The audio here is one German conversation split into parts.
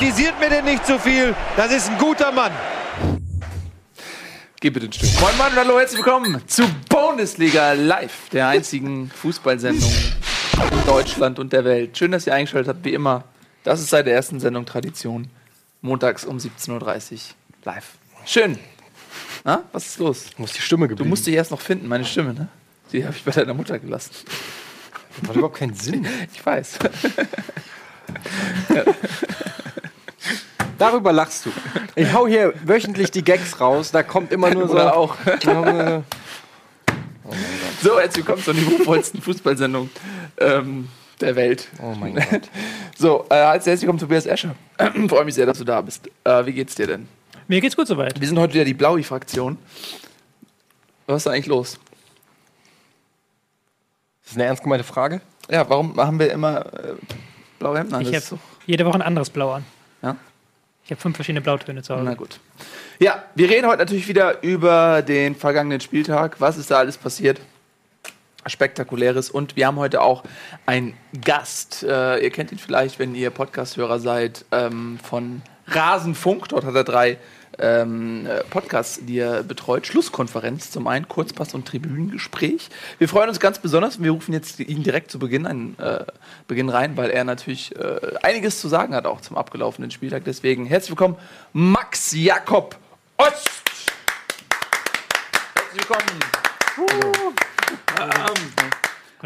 Kritisiert mir denn nicht zu viel. Das ist ein guter Mann. Geh bitte ein Stück. Moin Moin und hallo, herzlich willkommen zu Bundesliga Live, der einzigen Fußballsendung in Deutschland und der Welt. Schön, dass ihr eingeschaltet habt, wie immer. Das ist seit der ersten Sendung Tradition. Montags um 17.30 Uhr live. Schön. Na, was ist los? Du musst die Stimme Du geblieben. musst dich erst noch finden, meine Stimme, ne? Die habe ich bei deiner Mutter gelassen. Das macht überhaupt keinen Sinn. Ich weiß. Darüber lachst du. Ich hau hier wöchentlich die Gags raus, da kommt immer nur so. Oder auch. Ja, So, herzlich willkommen zur niveauvollsten Fußballsendung ähm, der Welt. Oh mein Gott. So, äh, als herzlich willkommen Tobias Escher. Freue mich sehr, dass du da bist. Äh, wie geht's dir denn? Mir geht's gut soweit. Wir sind heute wieder die Blaui-Fraktion. Was ist da eigentlich los? Das ist eine ernst gemeinte Frage. Ja, warum haben wir immer äh, blaue Hemden an? Ich habe jede Woche ein anderes Blau an. Ja? Ich habe fünf verschiedene Blautöne zu Hause. Na gut. Ja, wir reden heute natürlich wieder über den vergangenen Spieltag. Was ist da alles passiert? Spektakuläres. Und wir haben heute auch einen Gast. Äh, ihr kennt ihn vielleicht, wenn ihr Podcast-Hörer seid, ähm, von Rasenfunk. Dort hat er drei ähm, äh, Podcasts, die er betreut. Schlusskonferenz zum einen, Kurzpass und Tribünengespräch. Wir freuen uns ganz besonders und wir rufen jetzt ihn direkt zu Beginn, an, äh, Beginn rein, weil er natürlich äh, einiges zu sagen hat, auch zum abgelaufenen Spieltag. Deswegen herzlich willkommen, Max Jakob Ost. Herzlich willkommen.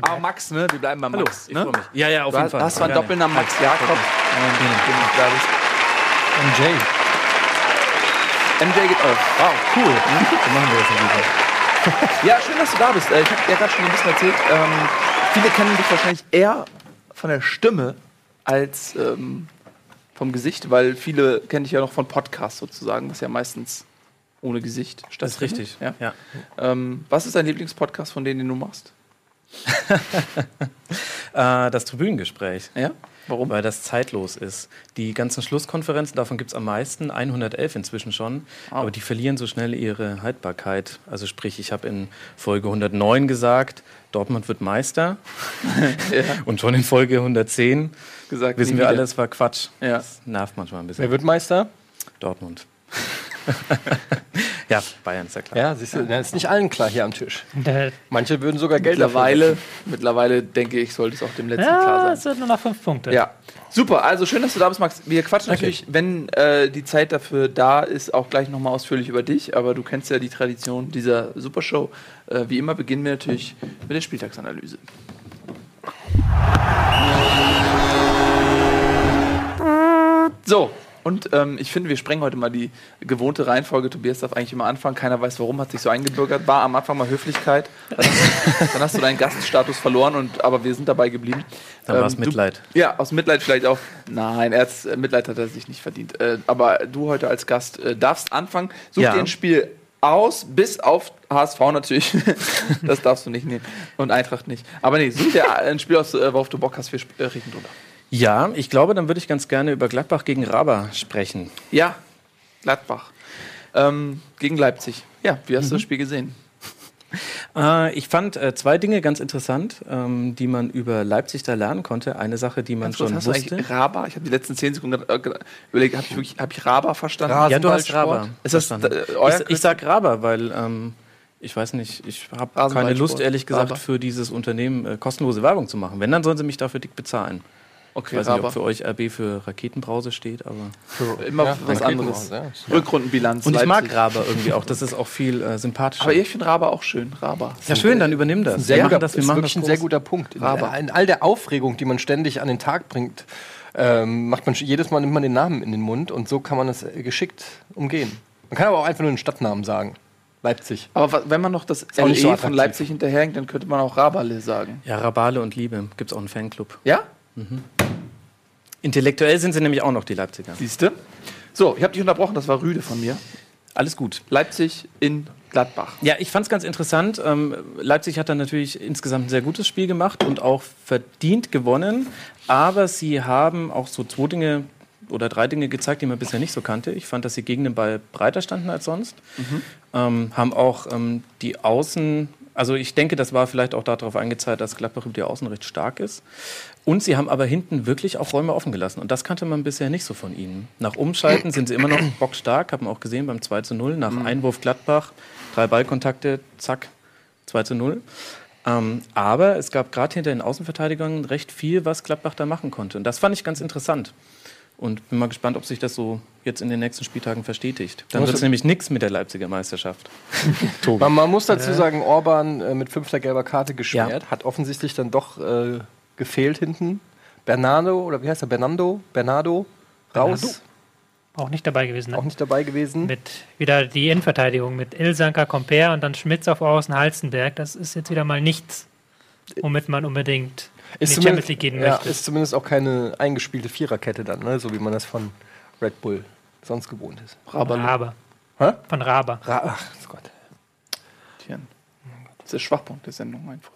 Aber Max, ne? Wir bleiben bei Max. ich ne? freu mich. Ja, ja, auf Du jeden hast, Fall. hast zwar einen Gerne. Doppelnamen Max Jakob. da bist. MJ. Geht auf. Wow, cool. So machen wir das Fall. Ja, schön, dass du da bist. Äh, Ich habe ja gerade schon ein bisschen erzählt. Ähm, viele kennen dich wahrscheinlich eher von der Stimme als ähm, vom Gesicht, weil viele kennen dich ja noch von Podcasts sozusagen, was ja meistens ohne Gesicht Das ist stattfindet. richtig. Ja. Ja. Ähm, was ist dein Lieblingspodcast von denen, den du machst? Äh, das Tribünengespräch. Ja? Warum? Weil das zeitlos ist. Die ganzen Schlusskonferenzen, davon gibt es am meisten, 111 inzwischen schon, Wow. aber die verlieren so schnell ihre Haltbarkeit. Also sprich, ich habe in Folge 109 gesagt, Dortmund wird Meister. Und schon in Folge 110 Gesagt, wissen wir alle, es war Quatsch. Ja. Das nervt manchmal ein bisschen. Wer wird Meister? Dortmund. ja, Bayern ist ja klar. Ja, siehst du, das ist nicht allen klar hier am Tisch. Manche würden sogar Geld dafür Mittlerweile, mittlerweile denke ich, sollte es auch dem letzten klar ja, sein. es sind nur noch fünf Punkte. Ja, super. Also schön, dass du da bist, Max. Wir quatschen natürlich, wenn äh, die Zeit dafür da ist, auch gleich nochmal ausführlich über dich. Aber du kennst ja die Tradition dieser Supershow. Äh, wie immer beginnen wir natürlich mit der Spieltagsanalyse. So. Und ähm, ich finde, wir sprengen heute mal die gewohnte Reihenfolge. Tobias darf eigentlich immer anfangen. Keiner weiß warum, hat sich so eingebürgert. War am Anfang mal Höflichkeit. Dann hast, dann hast du deinen Gaststatus verloren, und, aber wir sind dabei geblieben. Dann war es Ähm, du- Mitleid. ja, aus Mitleid vielleicht auch. Nein, er äh, Mitleid hat er sich nicht verdient. Äh, aber du heute als Gast äh, darfst anfangen. Such Ja. dir ein Spiel aus, bis auf HSV natürlich. das darfst du nicht nehmen. Und Eintracht nicht. Aber nee, such dir ein Spiel aus, äh, worauf du Bock hast. Wir äh, reden drüber. Ja, ich glaube, dann würde ich ganz gerne über Gladbach gegen Raba sprechen. Ja, Gladbach. Ähm, gegen Leipzig. Ja, wie hast du das Spiel gesehen? Äh, ich fand äh, zwei Dinge ganz interessant, ähm, die man über Leipzig da lernen konnte. Eine Sache, die man Ganz schon hast du wusste. eigentlich Raba? Ich habe die letzten zehn Sekunden äh, überlegt, habe ich wirklich hab ich Raba verstanden? Rasen- Ja, du hast? Raba. Ist das euer ich, ich sag Raba, weil ähm, ich weiß nicht, ich habe keine. Lust, ehrlich gesagt, Raba. für dieses Unternehmen äh, kostenlose Werbung zu machen. Wenn, dann sollen sie mich dafür dick bezahlen. Okay, Ich weiß nicht, ob für euch RB für Raketenbrause steht, aber. Immer Ja, was anderes. raus, Rückrundenbilanz. Und ich mag. Raba irgendwie auch. Das ist auch viel äh, sympathischer. Aber ich finde Raba auch schön. Raba. ja, schön, dann übernimm das. Sehr wir guter, machen das, wir ist machen wirklich das ein sehr guter Punkt. In, Aber- in all der Aufregung, die man ständig an den Tag bringt, ähm, macht man jedes Mal nimmt man den Namen in den Mund und so kann man das äh, geschickt umgehen. Man kann aber auch einfach nur den Stadtnamen sagen. Leipzig. Aber wenn man noch das LE so von. Leipzig hinterherhängt, dann könnte man auch Rabale sagen. Ja, Rabale und Liebe. Gibt es auch einen Fanclub. Ja? Intellektuell sind sie nämlich auch noch die Leipziger. Siehst du? So, ich habe dich unterbrochen, das war Rüde von mir. Alles gut. Leipzig in Gladbach. Ja, ich fand es ganz interessant. Ähm, Leipzig hat dann natürlich insgesamt ein sehr gutes Spiel gemacht und auch verdient gewonnen. Aber sie haben auch so zwei Dinge oder drei Dinge gezeigt, die man bisher nicht so kannte. Ich fand, dass sie gegen den Ball breiter standen als sonst. Ähm, haben auch ähm, die Außen Also ich denke, das war vielleicht auch darauf eingezahlt, dass Gladbach über die Außen recht stark ist. Und sie haben aber hinten wirklich auch Räume offen gelassen. Und das kannte man bisher nicht so von ihnen. Nach Umschalten sind sie immer noch bockstark, haben wir auch gesehen beim 2 zu 0. Nach Einwurf Gladbach, drei Ballkontakte, zack, 2 zu 0. Ähm, aber es gab gerade hinter den Außenverteidigern recht viel, was Gladbach da machen konnte. Und das fand ich ganz interessant. Und bin mal gespannt, ob sich das so jetzt in den nächsten Spieltagen verstetigt. Dann wird es nämlich nichts mit der Leipziger Meisterschaft. Man, man muss dazu sagen, Orban äh, mit fünfter gelber Karte gesperrt, hat offensichtlich dann doch äh, gefehlt hinten. Bernardo, oder wie heißt er? Bernardo? Bernardo? Raus. Bernardo. Auch nicht dabei gewesen. Ne? Auch nicht dabei gewesen. Mit wieder die Innenverteidigung mit Ilsanker, Comper und dann Schmitz auf Außen, Halstenberg. Das ist jetzt wieder mal nichts, womit man unbedingt in die Champions League gehen ja, möchte. ist zumindest auch keine eingespielte Viererkette dann, ne? so wie man das von Red Bull sonst gewohnt ist. Von Raber. Hä? Von Raber. Ra Ach Gott. Das ist der Schwachpunkt der Sendung einfach.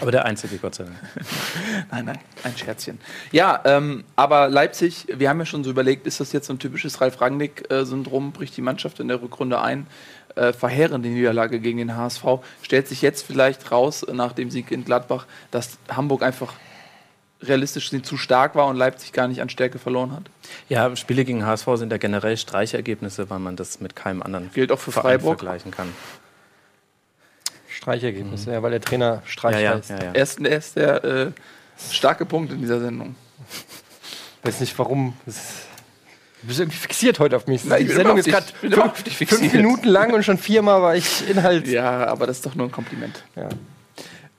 Aber der einzige, Gott sei Dank. Nein, nein, ein Scherzchen. Ja, ähm, aber Leipzig, wir haben ja schon so überlegt, ist das jetzt so ein typisches Ralf Rangnick-Syndrom, bricht die Mannschaft in der Rückrunde ein, äh, verheerende Niederlage gegen den HSV, stellt sich jetzt vielleicht raus, nach dem Sieg in Gladbach, dass Hamburg einfach realistisch gesehen zu stark war und Leipzig gar nicht an Stärke verloren hat. Ja, Spiele gegen HSV sind ja generell Streichergebnisse, weil man das mit keinem anderen Gilt auch für Verein Freiburg. vergleichen kann. Streichergebnisse, ja, weil der Trainer Streich Ja, ja, heißt. ja, ja. Er ist, er ist der äh, starke Punkt in dieser Sendung. Weiß nicht warum. Du bist irgendwie fixiert heute auf mich. Na, die Sendung ist gerade fünf fixiert. Minuten lang und schon viermal war ich Inhalt. Ja, aber das ist doch nur ein Kompliment. Ja.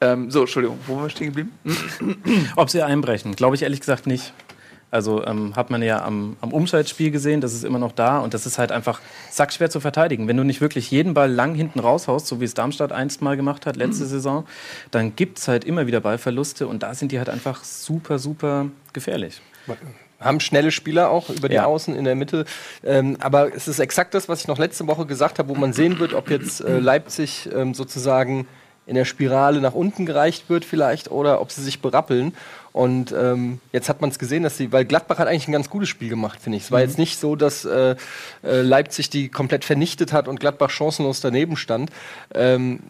Ähm, so, Entschuldigung, wo waren wir stehen geblieben? Ob sie einbrechen, glaube ich ehrlich gesagt nicht. Also ähm, hat man ja am, am Umschaltspiel gesehen, das ist immer noch da und das ist halt einfach sackschwer zu verteidigen. Wenn du nicht wirklich jeden Ball lang hinten raushaust, so wie es Darmstadt einst mal gemacht hat, letzte Saison, dann gibt es halt immer wieder Ballverluste und da sind die halt einfach super, super gefährlich. Haben schnelle Spieler auch über die Ja. Außen in der Mitte. Ähm, aber es ist exakt das, was ich noch letzte Woche gesagt habe, wo man sehen wird, ob jetzt äh, Leipzig ähm, sozusagen in der Spirale nach unten gereicht wird vielleicht oder ob sie sich berappeln. Und ähm, jetzt hat man es gesehen, dass sie, weil Gladbach hat eigentlich ein ganz gutes Spiel gemacht, finde ich. Es war jetzt nicht so, dass äh, äh, Leipzig die komplett vernichtet hat und Gladbach chancenlos daneben stand. Ähm,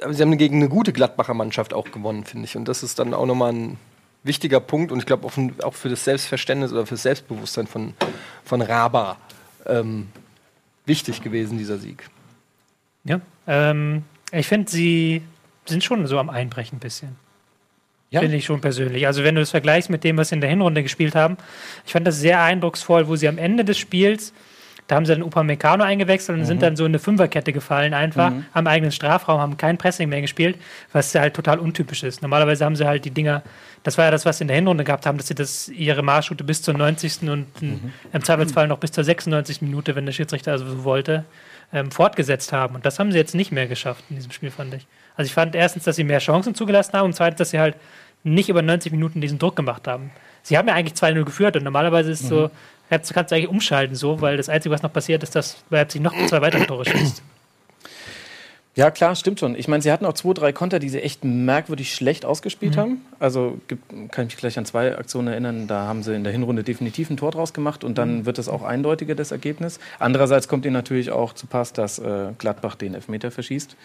aber sie haben gegen eine gute Gladbacher Mannschaft auch gewonnen, finde ich. Und das ist dann auch nochmal ein wichtiger Punkt und ich glaube auch für das Selbstverständnis oder für das Selbstbewusstsein von, von Raba ähm, wichtig gewesen, dieser Sieg. Ja. Ähm, ich finde, sie sind schon so am Einbrechen ein bisschen. Ja. Finde ich schon persönlich. Also wenn du das vergleichst mit dem, was sie in der Hinrunde gespielt haben, ich fand das sehr eindrucksvoll, wo sie am Ende des Spiels, da haben sie dann Upamecano eingewechselt und Mhm. sind dann so in eine Fünferkette gefallen einfach, am eigenen Strafraum, haben kein Pressing mehr gespielt, was halt total untypisch ist. Normalerweise haben sie halt die Dinger, das war ja das, was sie in der Hinrunde gehabt haben, dass sie das ihre Marschroute bis zur 90. und Mhm. im Zweifelsfall noch bis zur 96. Minute, wenn der Schiedsrichter also so wollte, ähm, fortgesetzt haben. Und das haben sie jetzt nicht mehr geschafft in diesem Spiel, fand ich. Also ich fand erstens, dass sie mehr Chancen zugelassen haben und zweitens, dass sie halt nicht über 90 Minuten diesen Druck gemacht haben. Sie haben ja eigentlich 2-0 geführt und normalerweise ist es so, kannst, du kannst du eigentlich umschalten so, weil das Einzige, was noch passiert, ist, dass Leipzig noch zwei weitere Tore schießt. Ja, klar, stimmt schon. Ich meine, sie hatten auch zwei, drei Konter, die sie echt merkwürdig schlecht ausgespielt haben. Also kann ich mich gleich an zwei Aktionen erinnern. Da haben sie in der Hinrunde definitiv ein Tor draus gemacht und dann wird es auch eindeutiger, das Ergebnis. Andererseits kommt ihnen natürlich auch zu Pass, dass äh, Gladbach den Elfmeter verschießt.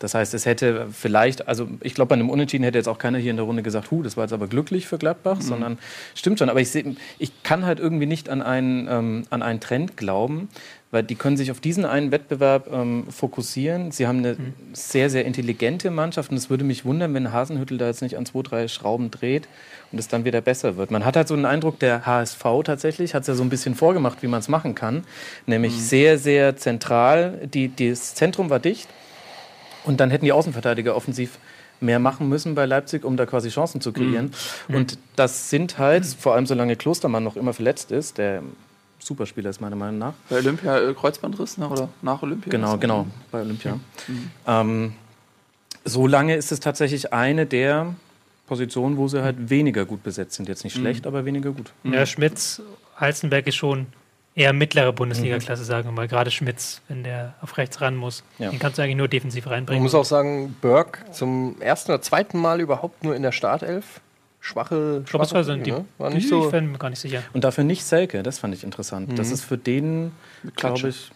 Das heißt, es hätte vielleicht, also ich glaube, bei einem Unentschieden hätte jetzt auch keiner hier in der Runde gesagt, hu, das war jetzt aber glücklich für Gladbach, sondern stimmt schon. Aber ich, seh, ich kann halt irgendwie nicht an einen, ähm, an einen Trend glauben, weil die können sich auf diesen einen Wettbewerb ähm, fokussieren. Sie haben eine sehr, sehr intelligente Mannschaft und es würde mich wundern, wenn Hasenhüttel da jetzt nicht an zwei, drei Schrauben dreht und es dann wieder besser wird. Man hat halt so einen Eindruck, der HSV tatsächlich hat es ja so ein bisschen vorgemacht, wie man es machen kann, nämlich sehr, sehr zentral. Die, das Zentrum war dicht und dann hätten die Außenverteidiger offensiv mehr machen müssen bei Leipzig, um da quasi Chancen zu kreieren. Und das sind halt, vor allem solange Klostermann noch immer verletzt ist, der Superspieler ist meiner Meinung nach, Bei Olympia äh, Kreuzbandriss, ne? oder nach Olympia? Genau, genau, bei Olympia. Ähm, so lange ist es tatsächlich eine der Positionen, wo sie halt weniger gut besetzt sind. Jetzt nicht schlecht, aber weniger gut. Ja, Schmitz, Halstenberg ist schon eher mittlere Bundesliga-Klasse, sagen wir mal. Gerade Schmitz, wenn der auf rechts ran muss. Ja. Den kannst du eigentlich nur defensiv Man reinbringen. muss auch sagen, Burke zum ersten oder zweiten Mal überhaupt nur in der Startelf. Schwache, ich glaube, das war so ein ne? War nicht Ich so. bin mir gar nicht sicher. Und dafür nicht Selke, das fand ich interessant. Das ist für den, glaube ich,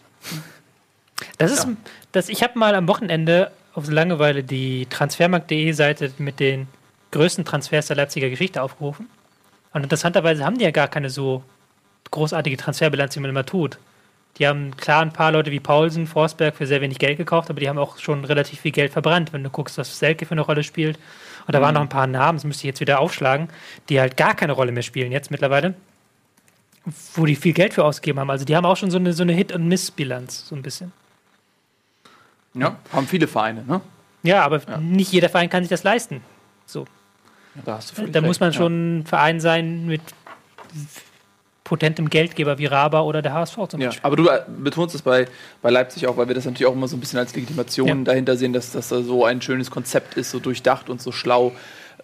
Das ist, das, ich habe mal am Wochenende auf Langeweile die Transfermarkt.de Seite mit den größten Transfers der Leipziger Geschichte aufgerufen. Und interessanterweise haben die ja gar keine so großartige Transferbilanz, wie man immer tut. Die haben klar ein paar Leute wie Paulsen, Forsberg für sehr wenig Geld gekauft, aber die haben auch schon relativ viel Geld verbrannt, wenn du guckst, was Selke für eine Rolle spielt. Und da Mhm. waren noch ein paar Namen, das müsste ich jetzt wieder aufschlagen, die halt gar keine Rolle mehr spielen jetzt mittlerweile, wo die viel Geld für ausgegeben haben. Also die haben auch schon so eine, so eine Hit- und Miss-Bilanz, so ein bisschen. Ja, haben viele Vereine, ne? Ja, aber nicht jeder Verein kann sich das leisten. So. Da hast du völlig Da muss man ja. schon ein Verein sein mit potentem Geldgeber wie Raba oder der HSV zum Ja, Beispiel. aber du äh, betonst es bei, bei Leipzig auch, weil wir das natürlich auch immer so ein bisschen als Legitimation Ja. dahinter sehen, dass das da so ein schönes Konzept ist, so durchdacht und so schlau.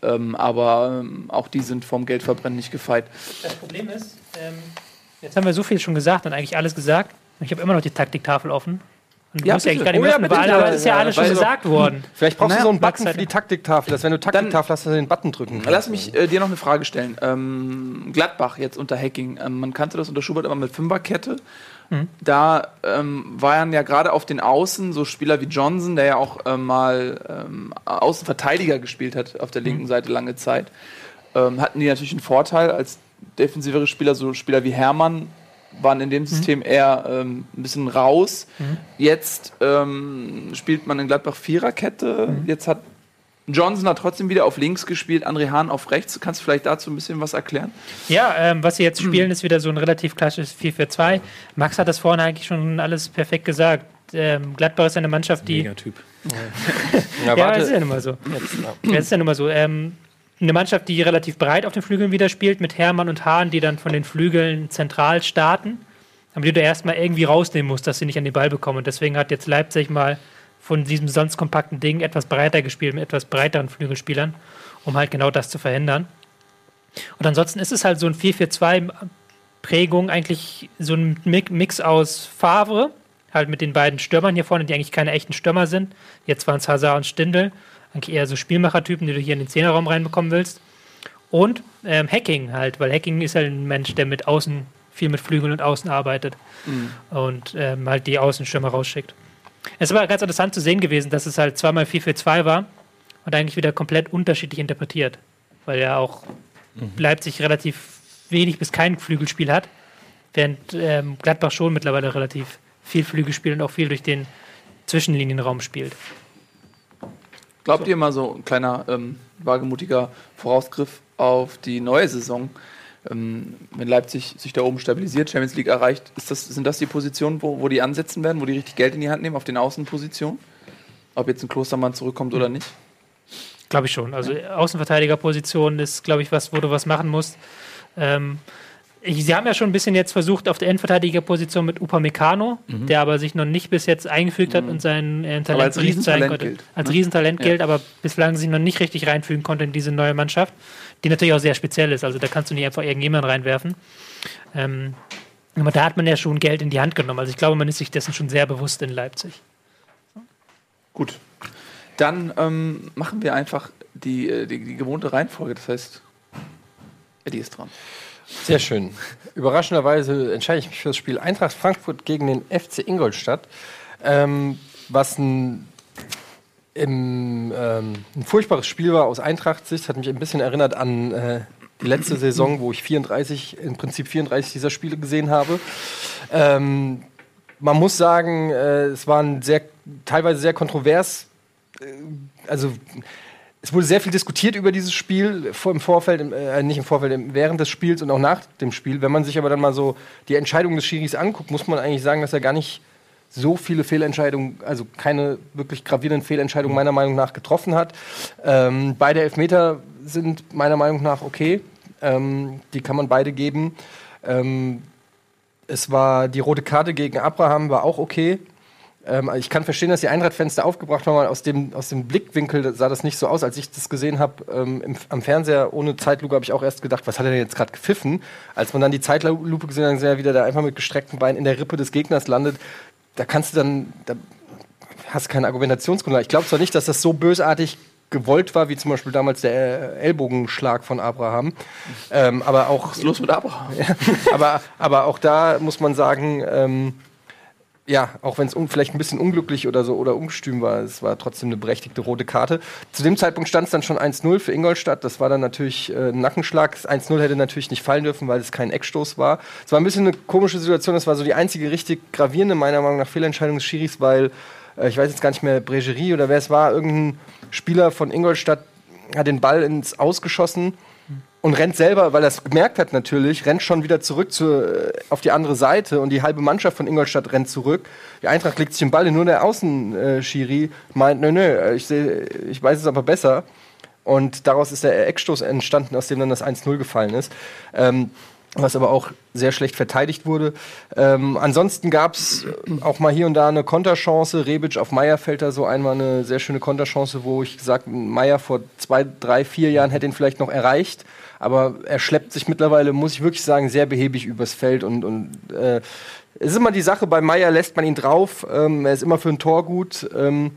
Ähm, aber ähm, auch die sind vom Geldverbrennen nicht gefeit. Das Problem ist, ähm, jetzt haben wir so viel schon gesagt und eigentlich alles gesagt. Ich habe immer noch die Taktiktafel offen. Du Ja, musst ja eigentlich gar nicht Oh mehr ja, öffnen, bitte. weil alles ist ja Ja, alles schon gesagt worden. Vielleicht brauchst Naja, du so einen Button für die Taktiktafel, dass wenn du Taktiktafel hast, dass du den Button drücken kannst. Lass mich äh, dir noch eine Frage stellen. Ähm, Gladbach jetzt unter Hacking. Ähm, man kannte das unter Schubert immer mit Fünferkette. Da ähm, waren ja gerade auf den Außen so Spieler wie Johnson, der ja auch ähm, mal ähm, Außenverteidiger gespielt hat auf der linken Seite lange Zeit. Ähm, hatten die natürlich einen Vorteil als defensivere Spieler, so Spieler wie Hermann waren in dem System eher ähm, ein bisschen raus. Jetzt ähm, spielt man in Gladbach Viererkette. Jetzt hat Johnson hat trotzdem wieder auf links gespielt, André Hahn auf rechts. Kannst du vielleicht dazu ein bisschen was erklären? Ja, ähm, was sie jetzt spielen, ist wieder so ein relativ klassisches 4-4-2. Max hat das vorhin eigentlich schon alles perfekt gesagt. Ähm, Gladbach ist eine Mannschaft, die. Megatyp. Ja, Ja, warte. das ist ja nun mal so. Jetzt, ja. Das ist ja nun mal so. Ähm, eine Mannschaft, die relativ breit auf den Flügeln wieder spielt, mit Hermann und Hahn, die dann von den Flügeln zentral starten. Aber die du erstmal irgendwie rausnehmen musst, dass sie nicht an den Ball bekommen. Und deswegen hat jetzt Leipzig mal von diesem sonst kompakten Ding etwas breiter gespielt, mit etwas breiteren Flügelspielern, um halt genau das zu verhindern. Und ansonsten ist es halt so ein 4-4-2-Prägung, eigentlich so ein Mi- Mix aus Favre, halt mit den beiden Stürmern hier vorne, die eigentlich keine echten Stürmer sind. Jetzt waren es Hazard und Stindl, eigentlich eher so Spielmachertypen, die du hier in den Zehnerraum reinbekommen willst. Und ähm, Hacking halt, weil Hacking ist halt ein Mensch, der mit Außen, viel mit Flügeln und Außen arbeitet und ähm, halt die Außenstürmer rausschickt. Es war ganz interessant zu sehen gewesen, dass es halt zweimal 4-4-2 war und eigentlich wieder komplett unterschiedlich interpretiert, weil ja auch Leipzig relativ wenig bis kein Flügelspiel hat, während ähm, Gladbach schon mittlerweile relativ viel Flügelspiel und auch viel durch den Zwischenlinienraum spielt. Glaubt ihr mal so ein kleiner ähm, wagemutiger Vorausgriff auf die neue Saison? Ähm, wenn Leipzig sich da oben stabilisiert, Champions League erreicht, das, sind das die Positionen, wo, wo die ansetzen werden, wo die richtig Geld in die Hand nehmen, auf den Außenpositionen? Ob jetzt ein Klostermann zurückkommt oder nicht? Glaube ich schon. Also Außenverteidigerposition ist, glaube ich, was, wo du was machen musst. Ähm, sie haben ja schon ein bisschen jetzt versucht auf der Endverteidigerposition mit Upamecano, der aber sich noch nicht bis jetzt eingefügt hat und sein äh, Talent Mhm. als Riesentalent konnte. gilt, Als ne? Riesentalent Ja. gilt, aber bislang sich noch nicht richtig reinfügen konnte in diese neue Mannschaft, die natürlich auch sehr speziell ist. Also da kannst du nicht einfach irgendjemanden reinwerfen. Ähm, aber da hat man ja schon Geld in die Hand genommen. Also ich glaube, man ist sich dessen schon sehr bewusst in Leipzig. Gut. Dann ähm, machen wir einfach die, äh, die, die gewohnte Reihenfolge. Das heißt, Eddie ist dran. Sehr schön. Überraschenderweise entscheide ich mich für das Spiel Eintracht Frankfurt gegen den FC Ingolstadt, ähm, was ein, im, ähm, ein furchtbares Spiel war aus Eintracht-Sicht. Hat mich ein bisschen erinnert an äh, die letzte Saison, wo ich 34, im Prinzip 34 dieser Spiele gesehen habe. Ähm, man muss sagen, äh, es war ein sehr, teilweise sehr kontrovers. Äh, also es wurde sehr viel diskutiert über dieses Spiel im Vorfeld, äh, nicht im Vorfeld, während des Spiels und auch nach dem Spiel. Wenn man sich aber dann mal so die Entscheidung des Schiris anguckt, muss man eigentlich sagen, dass er gar nicht so viele Fehlentscheidungen, also keine wirklich gravierenden Fehlentscheidungen meiner Meinung nach getroffen hat. Ähm, beide Elfmeter sind meiner Meinung nach okay. Ähm, die kann man beide geben. Ähm, es war die rote Karte gegen Abraham war auch okay. Ähm, ich kann verstehen, dass die da aufgebracht waren, weil aus dem, aus dem Blickwinkel sah das nicht so aus. Als ich das gesehen habe ähm, am Fernseher ohne Zeitlupe, habe ich auch erst gedacht, was hat er denn jetzt gerade gepfiffen? Als man dann die Zeitlupe gesehen hat, dann er, wie der da einfach mit gestreckten Beinen in der Rippe des Gegners landet. Da kannst du dann, da hast du keine Argumentationsgrundlage. Ich glaube zwar nicht, dass das so bösartig gewollt war, wie zum Beispiel damals der äh, Ellbogenschlag von Abraham. Ähm, aber auch Was ist los mit Abraham? aber, aber auch da muss man sagen, ähm, ja, auch wenn es vielleicht ein bisschen unglücklich oder so oder ungestüm war, es war trotzdem eine berechtigte rote Karte. Zu dem Zeitpunkt stand es dann schon 1-0 für Ingolstadt. Das war dann natürlich äh, ein Nackenschlag. Das 1-0 hätte natürlich nicht fallen dürfen, weil es kein Eckstoß war. Es war ein bisschen eine komische Situation. Das war so die einzige richtig gravierende, meiner Meinung nach, Fehlentscheidung des Schiris, weil äh, ich weiß jetzt gar nicht mehr, Bregerie oder wer es war, irgendein Spieler von Ingolstadt hat den Ball ins Ausgeschossen und rennt selber, weil er es gemerkt hat natürlich, rennt schon wieder zurück zur, äh, auf die andere Seite und die halbe Mannschaft von Ingolstadt rennt zurück. Die Eintracht legt sich den Ball nur der Außenschiri meint, nö, nö, ich, seh, ich weiß es aber besser. Und daraus ist der Eckstoß entstanden, aus dem dann das 1-0 gefallen ist. Ähm, was aber auch sehr schlecht verteidigt wurde. Ähm, ansonsten gab es auch mal hier und da eine Konterchance. Rebic auf Meier fällt da so einmal eine sehr schöne Konterchance, wo ich gesagt Meier vor zwei, drei, vier Jahren hätte ihn vielleicht noch erreicht. Aber er schleppt sich mittlerweile, muss ich wirklich sagen, sehr behäbig übers Feld. Und, und äh, es ist immer die Sache, bei Meier lässt man ihn drauf. Ähm, er ist immer für ein Tor gut. Ähm,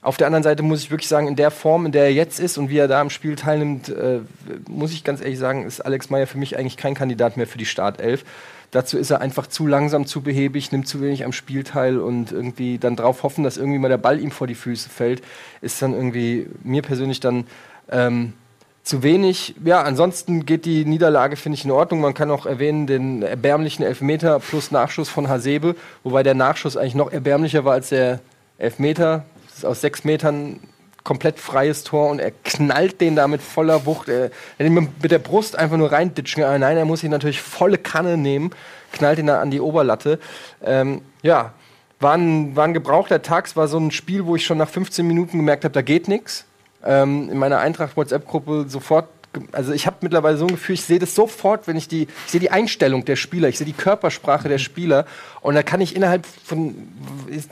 auf der anderen Seite muss ich wirklich sagen, in der Form, in der er jetzt ist und wie er da am Spiel teilnimmt, äh, muss ich ganz ehrlich sagen, ist Alex Meyer für mich eigentlich kein Kandidat mehr für die Startelf. Dazu ist er einfach zu langsam, zu behäbig, nimmt zu wenig am Spiel teil und irgendwie dann drauf hoffen, dass irgendwie mal der Ball ihm vor die Füße fällt, ist dann irgendwie mir persönlich dann ähm, zu wenig. Ja, ansonsten geht die Niederlage, finde ich, in Ordnung. Man kann auch erwähnen den erbärmlichen Elfmeter plus Nachschuss von Hasebe, wobei der Nachschuss eigentlich noch erbärmlicher war als der Elfmeter. Ist aus sechs Metern komplett freies Tor und er knallt den da mit voller Wucht. Er, er mit der Brust einfach nur reinditschen. Aber nein, er muss ihn natürlich volle Kanne nehmen, knallt ihn da an die Oberlatte. Ähm, ja, war ein, war ein gebrauchter Tag. Es war so ein Spiel, wo ich schon nach 15 Minuten gemerkt habe, da geht nichts. Ähm, in meiner Eintracht-WhatsApp-Gruppe sofort also ich habe mittlerweile so ein Gefühl, ich sehe das sofort, wenn ich die, ich sehe die Einstellung der Spieler, ich sehe die Körpersprache der Spieler und da kann ich innerhalb von,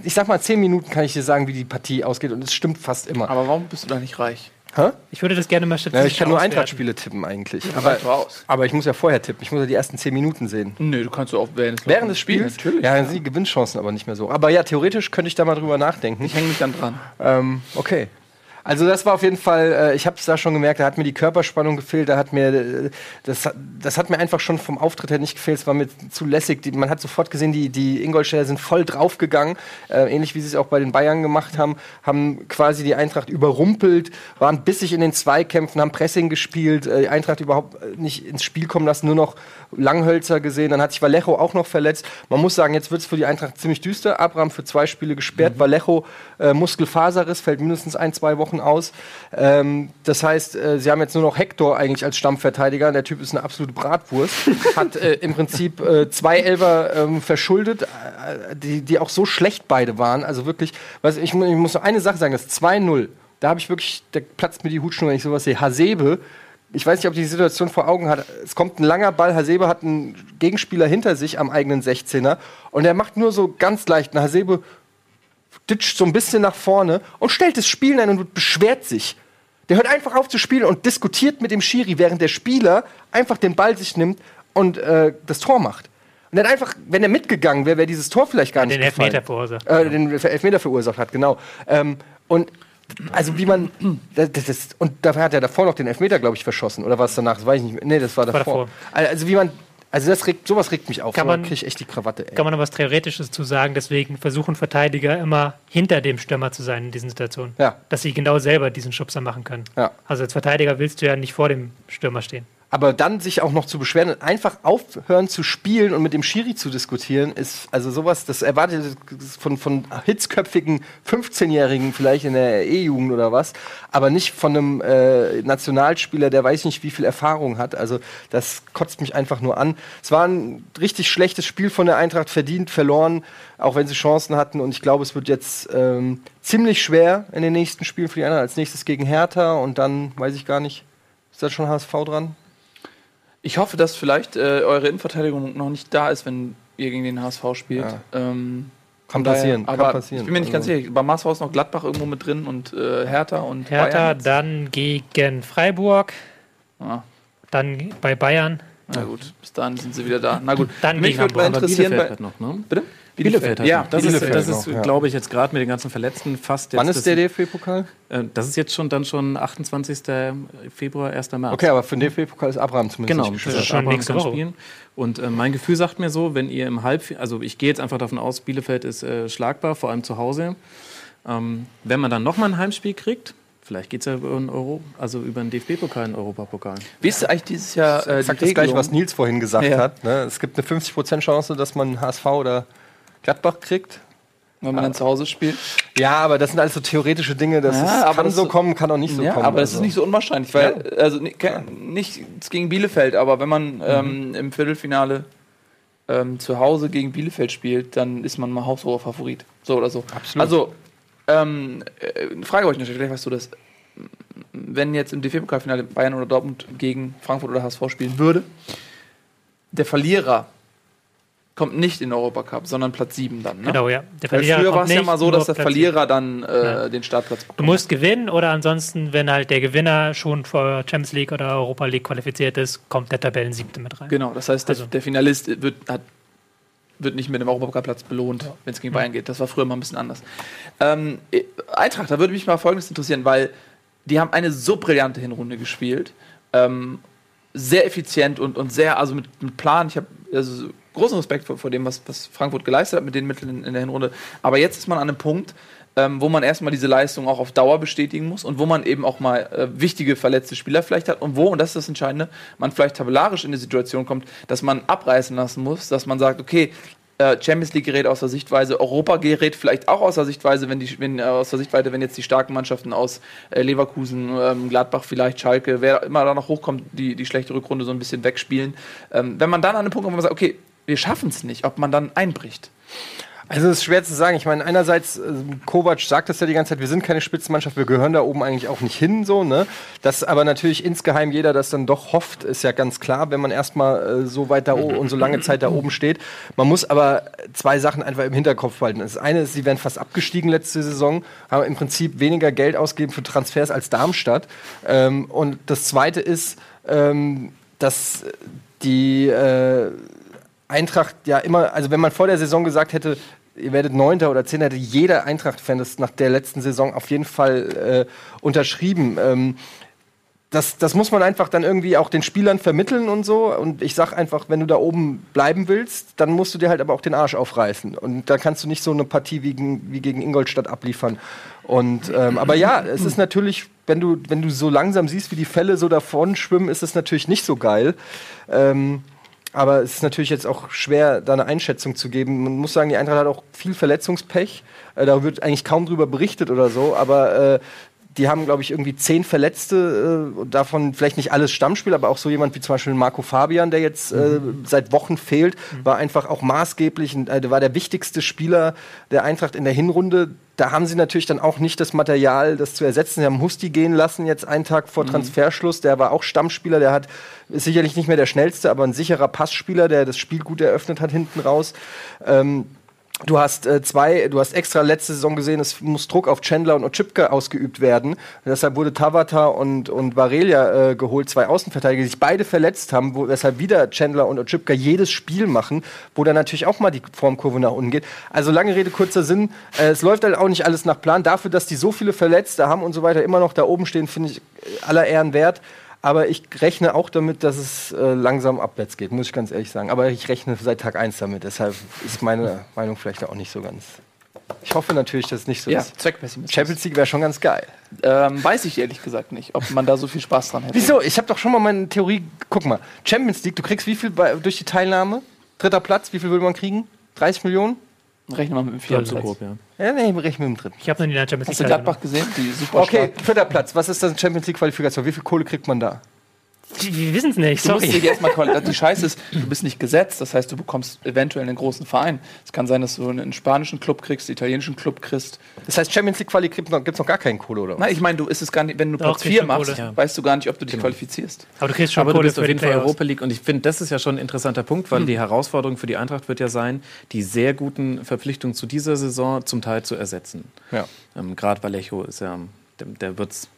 ich, sag mal zehn Minuten kann ich dir sagen, wie die Partie ausgeht und es stimmt fast immer. Aber warum bist du da nicht reich? Hä? Ich würde das gerne mal statistisch Ja, ich kann nur. Eintracht-Spiele tippen eigentlich. Aber Aber, ich muss ja vorher tippen, ich muss ja die ersten zehn Minuten sehen. Nö, du kannst du auch während des, Während des Spiels? Natürlich. Ja, dann sind die Gewinnchancen aber nicht mehr so. Aber ja, theoretisch könnte ich da mal drüber nachdenken. Ich hänge mich dann dran. Ähm, okay. Also das war auf jeden Fall, äh, ich habe es da schon gemerkt, da hat mir die Körperspannung gefehlt, da hat mir, äh, das, hat- das hat mir einfach schon vom Auftritt her nicht gefehlt, es war mir zu lässig. Die, man hat sofort gesehen, die, die Ingolstädter sind voll draufgegangen, äh, ähnlich wie sie es auch bei den Bayern gemacht haben, haben quasi die Eintracht überrumpelt, waren bissig in den Zweikämpfen, haben Pressing gespielt, äh, die Eintracht überhaupt äh, nicht ins Spiel kommen lassen, nur noch Langhölzer gesehen, dann hat sich Vallejo auch noch verletzt. Man muss sagen, jetzt wird es für die Eintracht ziemlich düster. Abraham für zwei Spiele gesperrt, Vallejo äh, Muskelfaserriss, fällt mindestens ein, zwei Wochen aus. Ähm, das heißt, äh, sie haben jetzt nur noch Hector eigentlich als Stammverteidiger. Der Typ ist eine absolute Bratwurst. Hat äh, im Prinzip äh, zwei Elfer ähm, verschuldet, äh, die, die auch so schlecht beide waren. Also wirklich, was, ich, ich muss nur eine Sache sagen, das 2-0. Da habe ich wirklich, da platzt mir die Hutschnur, wenn ich sowas sehe. Hasebe, ich weiß nicht, ob die Situation vor Augen hat. Es kommt ein langer Ball, Hasebe hat einen Gegenspieler hinter sich am eigenen 16er und er macht nur so ganz leicht. Und Hasebe ditcht so ein bisschen nach vorne und stellt das Spiel ein und beschwert sich. Der hört einfach auf zu spielen und diskutiert mit dem Schiri, während der Spieler einfach den Ball sich nimmt und äh, das Tor macht. Und hat einfach, wenn er mitgegangen wäre, wäre dieses Tor vielleicht gar nicht Den gefallen. Elfmeter verursacht. Äh, den Elfmeter verursacht hat, genau. Ähm, und also wie man das, das, und da hat er davor noch den Elfmeter, glaube ich, verschossen. Oder war es danach? Das weiß ich nicht mehr. Nee, das war davor. davor. Also wie man, also das regt, sowas regt mich auf. Kann man- kriege ich echt die Krawatte. Ey. Kann man noch was Theoretisches zu sagen, deswegen versuchen Verteidiger immer hinter dem Stürmer zu sein in diesen Situationen. Ja. Dass sie genau selber diesen Schubser machen können. Ja. Also als Verteidiger willst du ja nicht vor dem Stürmer stehen. Aber dann sich auch noch zu beschweren und einfach aufhören zu spielen und mit dem Schiri zu diskutieren, ist also sowas, das erwartet von, von hitzköpfigen 15-Jährigen vielleicht in der E-Jugend oder was, aber nicht von einem äh, Nationalspieler, der weiß nicht, wie viel Erfahrung hat. Also das kotzt mich einfach nur an. Es war ein richtig schlechtes Spiel von der Eintracht, verdient, verloren, auch wenn sie Chancen hatten. Und ich glaube, es wird jetzt ähm, ziemlich schwer in den nächsten Spielen für die anderen. Als nächstes gegen Hertha und dann, weiß ich gar nicht, ist da schon HSV dran? Ich hoffe, dass vielleicht äh, eure Innenverteidigung noch nicht da ist, wenn ihr gegen den HSV spielt. Ja. Ähm, Kann daher- passieren, kann aber passieren. Ich bin mir nicht ganz Also- sicher. Beim HSV ist noch Gladbach irgendwo mit drin und äh, Hertha und Hertha Bayern. dann gegen Freiburg, Ah, dann bei Bayern. na gut, bis dahin sind sie wieder da. Na gut, Dann mich gegen würde mal interessieren, bei, noch, ne? bitte? Bielefeld hat ja, das Bielefeld ist, das ist ja. glaube ich, jetzt gerade mit den ganzen Verletzten fast jetzt. Wann ist das, der DFB-Pokal? äh, das ist jetzt schon dann schon 28. Februar, 1. März. Okay, aber für den DFB-Pokal ist Abraham zumindest Genau, nicht Das ist schon Abraham nächste Woche. spielen. Und äh, mein Gefühl sagt mir so, wenn ihr im Halbfinale, also ich gehe jetzt einfach davon aus, Bielefeld ist äh, schlagbar, vor allem zu Hause. Ähm, wenn man dann nochmal ein Heimspiel kriegt, vielleicht geht es ja über einen Euro, also über einen DFB-Pokal, einen Europapokal. Wie ist eigentlich dieses Jahr äh, das gleiche, Regelung? was Nils vorhin gesagt Ja. hat. Ne? Es gibt eine 50% Chance, dass man HSV oder Gladbach kriegt. wenn man dann zu Hause spielt? Ja, aber das sind alles so theoretische Dinge. Das Ja, ist, kann das so ist- kommen, kann auch nicht so ja, kommen. aber das ist Also. nicht so unwahrscheinlich, weil, also ni- ke- nicht gegen Bielefeld, aber wenn man ähm, im Viertelfinale ähm, zu Hause gegen Bielefeld spielt, dann ist man mal haushoher Favorit. So oder so. Absolut. Also, ähm, äh, eine Frage euch natürlich, vielleicht weißt du das. Wenn jetzt im DFB-Pokalfinale Bayern oder Dortmund gegen Frankfurt oder HSV spielen würde, der Verlierer kommt nicht in den Europacup, sondern Platz 7 dann. Ne? Genau, ja. Der Weil Verlierer früher war es ja mal so, dass der Platz Verlierer dann äh, Ja. den Startplatz Du bekommt. musst gewinnen oder ansonsten, wenn halt der Gewinner schon für Champions League oder Europa League qualifiziert ist, kommt der Tabellensiebte mit rein. Genau, das heißt, der, Also- der Finalist wird, hat, wird nicht mit dem Europapokalplatz belohnt, wenn es gegen Bayern geht. Das war früher mal ein bisschen anders. Ähm, äh, Eintracht, da würde mich mal Folgendes interessieren, weil die haben eine so brillante Hinrunde gespielt. Ähm, sehr effizient und, und sehr, also mit, mit Plan. Ich habe also großen Respekt vor, vor dem, was, was Frankfurt geleistet hat mit den Mitteln in, in der Hinrunde. Aber jetzt ist man an einem Punkt, ähm, wo man erstmal diese Leistung auch auf Dauer bestätigen muss und wo man eben auch mal äh, wichtige verletzte Spieler vielleicht hat und wo, und das ist das Entscheidende, man vielleicht tabellarisch in die Situation kommt, dass man abreißen lassen muss, dass man sagt, okay, äh, Champions League gerät aus der Sichtweise, Europa gerät vielleicht auch aus der Sichtweise, wenn die, wenn, äh, aus der Sichtweise, wenn jetzt die starken Mannschaften aus äh, Leverkusen, ähm, Gladbach vielleicht, Schalke, wer immer da noch hochkommt, die, die schlechte Rückrunde so ein bisschen wegspielen. Ähm, wenn man dann an einen Punkt kommt, wo man sagt, okay, wir schaffen es nicht, ob man dann einbricht. Also es ist schwer zu sagen. Ich meine, einerseits, äh, Kovac sagt das ja die ganze Zeit, wir sind keine Spitzenmannschaft, wir gehören da oben eigentlich auch nicht hin, so, ne? Dass aber natürlich insgeheim jeder das dann doch hofft, ist ja ganz klar, wenn man erstmal äh, so weit da oben und so lange Zeit da oben steht. Man muss aber zwei Sachen einfach im Hinterkopf behalten. Das eine ist, sie werden fast abgestiegen letzte Saison, haben im Prinzip weniger Geld ausgegeben für Transfers als Darmstadt. Ähm, und das zweite ist, ähm, dass die äh, Eintracht ja immer, also wenn man vor der Saison gesagt hätte, ihr werdet Neunter oder Zehnter, hätte jeder Eintracht-Fan das nach der letzten Saison auf jeden Fall äh, unterschrieben. Ähm, das, das muss man einfach dann irgendwie auch den Spielern vermitteln und so. Und ich sag einfach, wenn du da oben bleiben willst, dann musst du dir halt aber auch den Arsch aufreißen. Und da kannst du nicht so eine Partie wie, gegen- wie gegen Ingolstadt abliefern. Und ähm, aber ja, es ist natürlich, wenn du, wenn du so langsam siehst, wie die Fälle so davon schwimmen, ist es natürlich nicht so geil. Ähm, aber es ist natürlich jetzt auch schwer, da eine Einschätzung zu geben. Man muss sagen, die Eintracht hat auch viel Verletzungspech. Äh, da wird eigentlich kaum drüber berichtet oder so. Aber äh, die haben, glaube ich, irgendwie zehn Verletzte, äh, davon vielleicht nicht alles Stammspiel, aber auch so jemand wie zum Beispiel Marco Fabian, der jetzt äh, seit Wochen fehlt, war einfach auch maßgeblich, äh, der war der wichtigste Spieler der Eintracht in der Hinrunde. Da haben sie natürlich dann auch nicht das Material, das zu ersetzen. Sie haben Husti gehen lassen, jetzt einen Tag vor Transferschluss. Der war auch Stammspieler, der hat, ist sicherlich nicht mehr der schnellste, aber ein sicherer Passspieler, der das Spiel gut eröffnet hat hinten raus. Ähm, Du hast äh, zwei, du hast extra letzte Saison gesehen, es muss Druck auf Chandler und Ochipka ausgeübt werden. Deshalb wurde Tabata und, und Varelia äh, geholt, zwei Außenverteidiger, die sich beide verletzt haben, wo, weshalb wieder Chandler und Ochipka jedes Spiel machen, wo dann natürlich auch mal die Formkurve nach unten geht. Also lange Rede, kurzer Sinn, äh, es läuft halt auch nicht alles nach Plan. Dafür, dass die so viele Verletzte haben und so weiter immer noch da oben stehen, finde ich äh, aller Ehren wert. Aber ich rechne auch damit, dass es äh, langsam abwärts geht, muss ich ganz ehrlich sagen. Aber ich rechne seit Tag 1 damit. Deshalb ist meine Meinung vielleicht auch nicht so ganz. Ich hoffe natürlich, dass es nicht so Ja, ist. Zweckpessimismus. Champions League wäre schon ganz geil. Ähm, weiß ich ehrlich gesagt nicht, ob man da so viel Spaß dran hätte. Wieso? Ich habe doch schon mal meine Theorie. Guck mal, Champions League, du kriegst wie viel bei, durch die Teilnahme? Dritter Platz, wie viel würde man kriegen? 30 Millionen? Rechnen wir mit dem vierten so Platz. grob, ja. Ja, nee, ich rechne mit dem dritten. Ich habe noch nie in der Champions Hast du League Gladbach gesehen? Die super Okay, vierter Platz. Was ist das Champions League Qualifikation? Wie viel Kohle kriegt man da? Wir wissen es nicht, Du musst sorry. erstmal Die Scheiße ist, du bist nicht gesetzt. Das heißt, du bekommst eventuell einen großen Verein. Es kann sein, dass du einen spanischen Club kriegst, einen italienischen Club kriegst. Das heißt, Champions League Quali gibt es noch, gibt's noch gar keinen Kohle, oder? was? Nein, ich meine, du ist es gar nicht, wenn du Platz kriegst 4 schon machst, Kohle. weißt du gar nicht, ob du dich qualifizierst. Aber du kriegst schon Aber du Kohle bist auf jeden Fall. Europa League und ich finde, das ist ja schon ein interessanter Punkt, weil die Herausforderung für die Eintracht wird ja sein, die sehr guten Verpflichtungen zu dieser Saison zum Teil zu ersetzen. Ja. Ähm, Gerade Vallejo ist ja, der, der, wird's,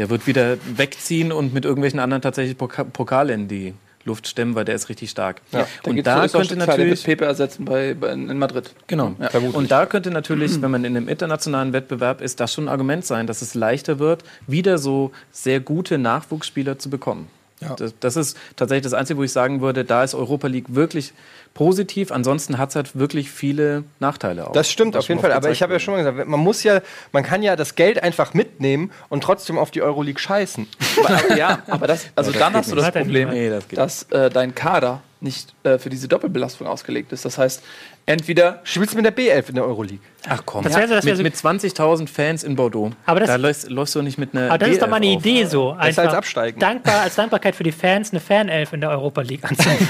der wird wieder wegziehen und mit irgendwelchen anderen tatsächlich Poka Pokale in die Luft stemmen, weil der ist richtig stark. Ja. Und da so könnte natürlich Pepe ersetzen bei, bei, in Madrid. Genau. Ja. Und da könnte natürlich, wenn man in einem internationalen Wettbewerb ist, das schon ein Argument sein, dass es leichter wird, wieder so sehr gute Nachwuchsspieler zu bekommen. Ja. Das, das ist tatsächlich das Einzige, wo ich sagen würde, da ist Europa League wirklich positiv. Ansonsten hat es halt wirklich viele Nachteile auch. Das stimmt auf jeden Fall, aber ich habe ja schon mal gesagt, man muss ja, man kann ja das Geld einfach mitnehmen und trotzdem auf die Euroleague scheißen. Aber, ja, aber das, also dann hast du das Problem. Nee, das geht dass äh, dein Kader nicht äh, für diese Doppelbelastung ausgelegt ist. Das heißt, entweder Spielst mit der B11 in der Euroleague. Ach komm, Das wär so, das wär mit, so- mit 20.000 Fans in Bordeaux. Aber das- da läufst, läufst du nicht mit einer Aber das ist doch mal eine auf. Idee so. Besser als absteigen. Dankbar, als Dankbarkeit für die Fans eine Fanelf in der Europa League anzunehmen.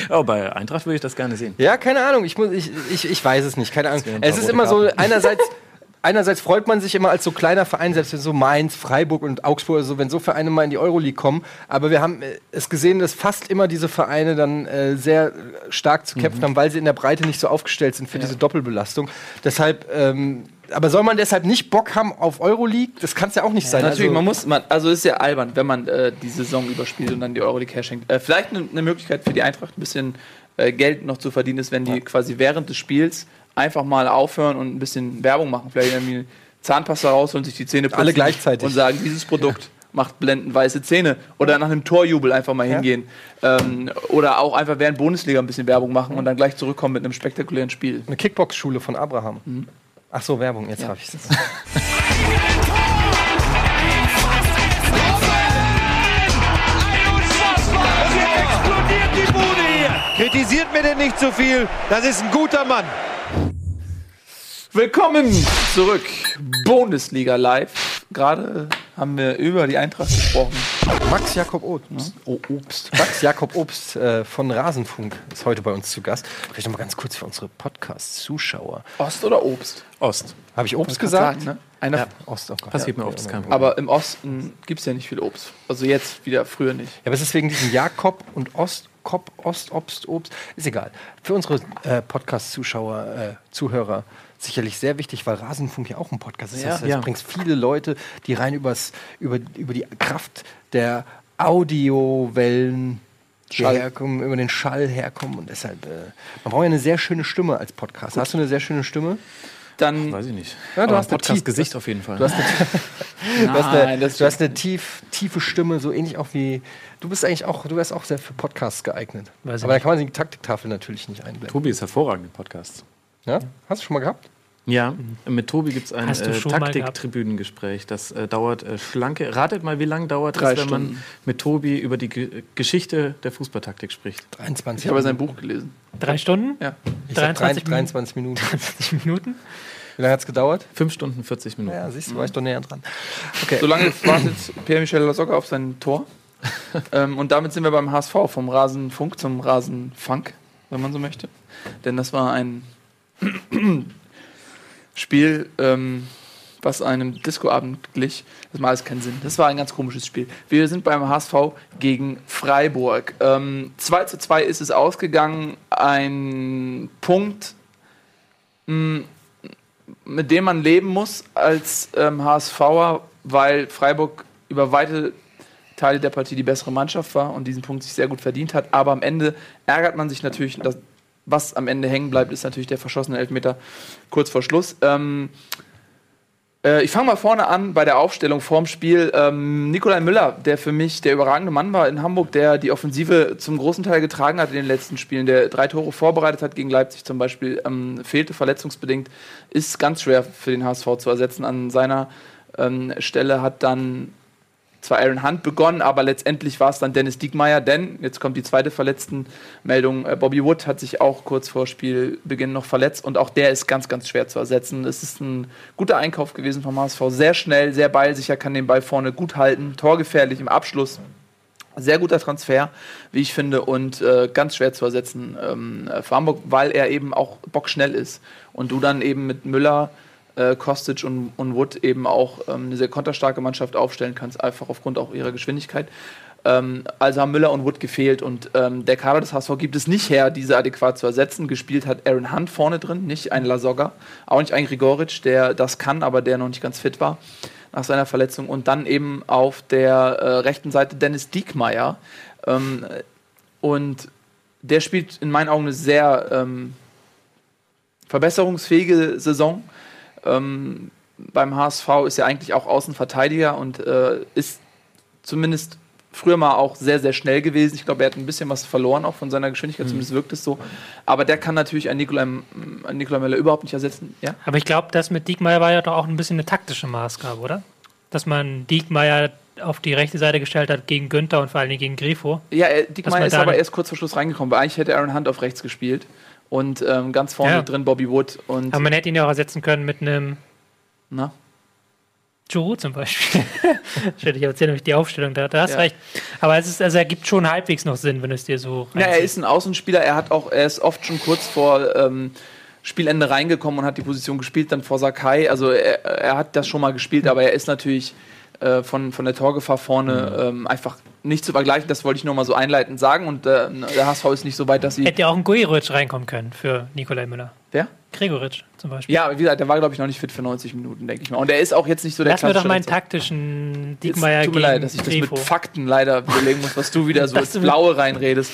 Oh, bei Eintracht würde ich das gerne sehen. Ja, keine Ahnung, ich, muss, ich, ich, ich weiß es nicht, keine Ahnung. Es ist immer so, einerseits, einerseits freut man sich immer als so kleiner Verein, selbst wenn so Mainz, Freiburg und Augsburg, oder so, wenn so Vereine mal in die Euroleague kommen. Aber wir haben äh, es gesehen, dass fast immer diese Vereine dann äh, sehr äh, stark zu kämpfen haben, weil sie in der Breite nicht so aufgestellt sind für diese Doppelbelastung. Deshalb, ähm, aber soll man deshalb nicht Bock haben auf Euroleague? Das kann es ja auch nicht sein. Natürlich, also, man muss, man, also ist ja albern, wenn man äh, die Saison überspielt und dann die Euroleague herschenkt. Äh, vielleicht eine ne Möglichkeit für die Eintracht ein bisschen äh, Geld noch zu verdienen ist, wenn die quasi während des Spiels einfach mal aufhören und ein bisschen Werbung machen. Vielleicht irgendwie Zahnpasta rausholen, sich die Zähne putzen Alle gleichzeitig. und sagen, dieses Produkt macht blendend weiße Zähne. Oder nach einem Torjubel einfach mal hingehen. Ähm, oder auch einfach während Bundesliga ein bisschen Werbung machen und dann gleich zurückkommen mit einem spektakulären Spiel. eine Kickbox-Schule von Abraham. Ach so, Werbung, jetzt habe ich es. Kritisiert mir denn nicht zu viel. Das ist ein guter Mann. Willkommen zurück. Bundesliga live. Gerade haben wir über die Eintracht gesprochen. Max Jakob Obst. Oh, Obst. Max Jakob Obst äh, von Rasenfunk ist heute bei uns zu Gast. Vielleicht noch mal ganz kurz für unsere Podcast-Zuschauer. Ost oder Obst? Ost. Habe ich Obst Kann gesagt? sagen, ne? Einer, Ja. Ost, oh. Passiert ja. mir oft, kein Problem. Aber im Osten gibt es ja nicht viel Obst. Also jetzt wieder, früher nicht. Ja, aber es ist wegen diesem Jakob und Ost, Kop, Ost, Obst, Obst. Ist egal. Für unsere äh, Podcast-Zuschauer, äh, Zuhörer sicherlich sehr wichtig, weil Rasenfunk ja auch ein Podcast ist. Ja. das heißt, Ja. du bringst viele Leute, die rein übers, über, über die Kraft der Audiowellen herkommen, über den Schall herkommen. Und deshalb, äh, man braucht ja eine sehr schöne Stimme als Podcast. Hast du eine sehr schöne Stimme? Dann Weiß ich nicht. Ja, du Aber hast eine Podcast-Gesicht auf jeden Fall. Du hast eine, du hast eine, du hast eine tief, tiefe Stimme, so ähnlich auch wie. Du bist eigentlich auch, du wärst auch sehr für Podcasts geeignet. Weiß Aber da kann man die Taktiktafel natürlich nicht einblenden. Tobi ist hervorragend im Podcast. Ja? Hast du schon mal gehabt? Ja, mit Tobi gibt es ein äh? Taktiktribünengespräch. Das äh, dauert äh, schlanke. Ratet mal, wie lange dauert Drei es, wenn man Stunden. mit Tobi über die Ge Geschichte der Fußballtaktik spricht? 23 ich habe sein Buch gelesen. Drei Stunden? Ja. Ich sag 23 23 Minuten. 20 Minuten? Wie lange hat es gedauert? Fünf Stunden, 40 Minuten. Ja, siehst du, war ich doch näher dran. Okay. Solange wartet Pierre-Michel Lasogga auf sein Tor. ähm, und damit sind wir beim HSV, vom Rasenfunk zum Rasenfunk, wenn man so möchte. Denn das war ein Spiel, ähm, was einem Discoabend glich. Das macht alles keinen Sinn. Das war ein ganz komisches Spiel. Wir sind beim HSV gegen Freiburg. Ähm, 2 zu 2 ist es ausgegangen. Ein Punkt, mh, mit dem man leben muss als ähm, HSVer, weil Freiburg über weite Teile der Partie die bessere Mannschaft war und diesen Punkt sich sehr gut verdient hat. Aber am Ende ärgert man sich natürlich, dass, was am Ende hängen bleibt, ist natürlich der verschossene Elfmeter kurz vor Schluss. Ähm, äh, ich fange mal vorne an bei der Aufstellung vorm Spiel. Ähm, Nikolai Müller, der für mich der überragende Mann war in Hamburg, der die Offensive zum großen Teil getragen hat in den letzten Spielen, der drei Tore vorbereitet hat gegen Leipzig zum Beispiel, ähm, fehlte verletzungsbedingt, ist ganz schwer für den HSV zu ersetzen. An seiner ähm, Stelle hat dann zwar Aaron Hunt begonnen, aber letztendlich war es dann Dennis Diekmeyer, denn jetzt kommt die zweite Verletztenmeldung. Äh, Bobby Wood hat sich auch kurz vor Spielbeginn noch verletzt und auch der ist ganz, ganz schwer zu ersetzen. Es ist ein guter Einkauf gewesen vom HSV. Sehr schnell, sehr ballsicher, kann den Ball vorne gut halten, torgefährlich im Abschluss. Sehr guter Transfer, wie ich finde, und äh, ganz schwer zu ersetzen ähm, äh, für Hamburg, weil er eben auch bockschnell ist. Und du dann eben mit Müller, äh, Kostic und, und Wood eben auch ähm, eine sehr konterstarke Mannschaft aufstellen kannst, einfach aufgrund auch ihrer Geschwindigkeit. Ähm, also haben Müller und Wood gefehlt und ähm, der Kader des HSV gibt es nicht her, diese adäquat zu ersetzen. Gespielt hat Aaron Hunt vorne drin, nicht ein Lasogga, auch nicht ein Grigoric, der das kann, aber der noch nicht ganz fit war nach seiner Verletzung. Und dann eben auf der äh, rechten Seite Dennis Diekmeyer. Ähm, Und der spielt in meinen Augen eine sehr ähm, verbesserungsfähige Saison. Ähm, beim HSV ist er eigentlich auch Außenverteidiger und äh, ist zumindest früher mal auch sehr, sehr schnell gewesen. Ich glaube, er hat ein bisschen was verloren, auch von seiner Geschwindigkeit, zumindest wirkt es so. Aber der kann natürlich einen Nikolai, einen Nikolai Möller überhaupt nicht ersetzen. Ja? Aber ich glaube, das mit Diekmeyer war ja doch auch ein bisschen eine taktische Maßgabe, oder? Dass man Diekmeyer auf die rechte Seite gestellt hat gegen Günther und vor allem gegen Grifo. Ja, er, Diekmeyer ist aber erst kurz vor Schluss reingekommen, weil eigentlich hätte Aaron Hunt auf rechts gespielt. Und ähm, ganz vorne Ja. drin Bobby Wood und Aber man hätte ihn ja auch ersetzen können mit einem na, Juru zum Beispiel. Ich erzähle nämlich die Aufstellung da. Da hast Ja. recht. Aber es ist, also er gibt schon halbwegs noch Sinn, wenn du es dir so Ja, er ist ein Außenspieler. Er hat auch, er ist oft schon kurz vor ähm, Spielende reingekommen und hat die Position gespielt, dann vor Sakai. Also er, er hat das schon mal gespielt, aber er ist natürlich äh, von, von der Torgefahr vorne ähm, einfach nicht zu vergleichen. Das wollte ich nur mal so einleitend sagen. Und äh, der HSV ist nicht so weit, dass sie. Hätte ja auch ein Gregoritsch reinkommen können für Nikolai Müller. Wer? Gregoritsch zum Beispiel. Ja, wie gesagt, der war, glaube ich, noch nicht fit für 90 Minuten, denke ich mal. Und er ist auch jetzt nicht so der Lass mir doch meinen taktischen Jetzt Diekmeyer Tut mir leid, dass ich das mit Fakten leider belegen muss, was du wieder so ins Blaue reinredest.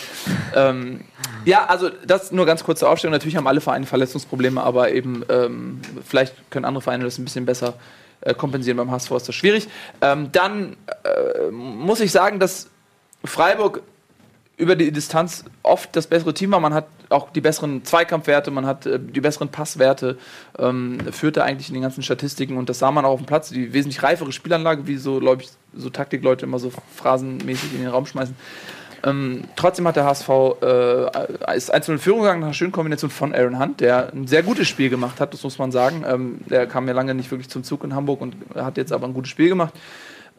ähm, ja, also das nur ganz kurze Aufstellung. Natürlich haben alle Vereine Verletzungsprobleme, aber eben ähm, vielleicht können andere Vereine das ein bisschen besser äh, kompensieren. Beim HSV ist das schwierig. Ähm, dann äh, muss ich sagen, dass Freiburg über die Distanz oft das bessere Team war. Man hat auch die besseren Zweikampfwerte, man hat äh, die besseren Passwerte, ähm, führte eigentlich in den ganzen Statistiken und das sah man auch auf dem Platz. Die wesentlich reifere Spielanlage, wie so, glaube ich, so Taktikleute immer so phrasenmäßig in den Raum schmeißen. Ähm, trotzdem hat der HSV äh, ist 1 in Führung gegangen nach einer schönen Kombination von Aaron Hunt, der ein sehr gutes Spiel gemacht hat, das muss man sagen. Ähm, der kam ja lange nicht wirklich zum Zug in Hamburg und hat jetzt aber ein gutes Spiel gemacht.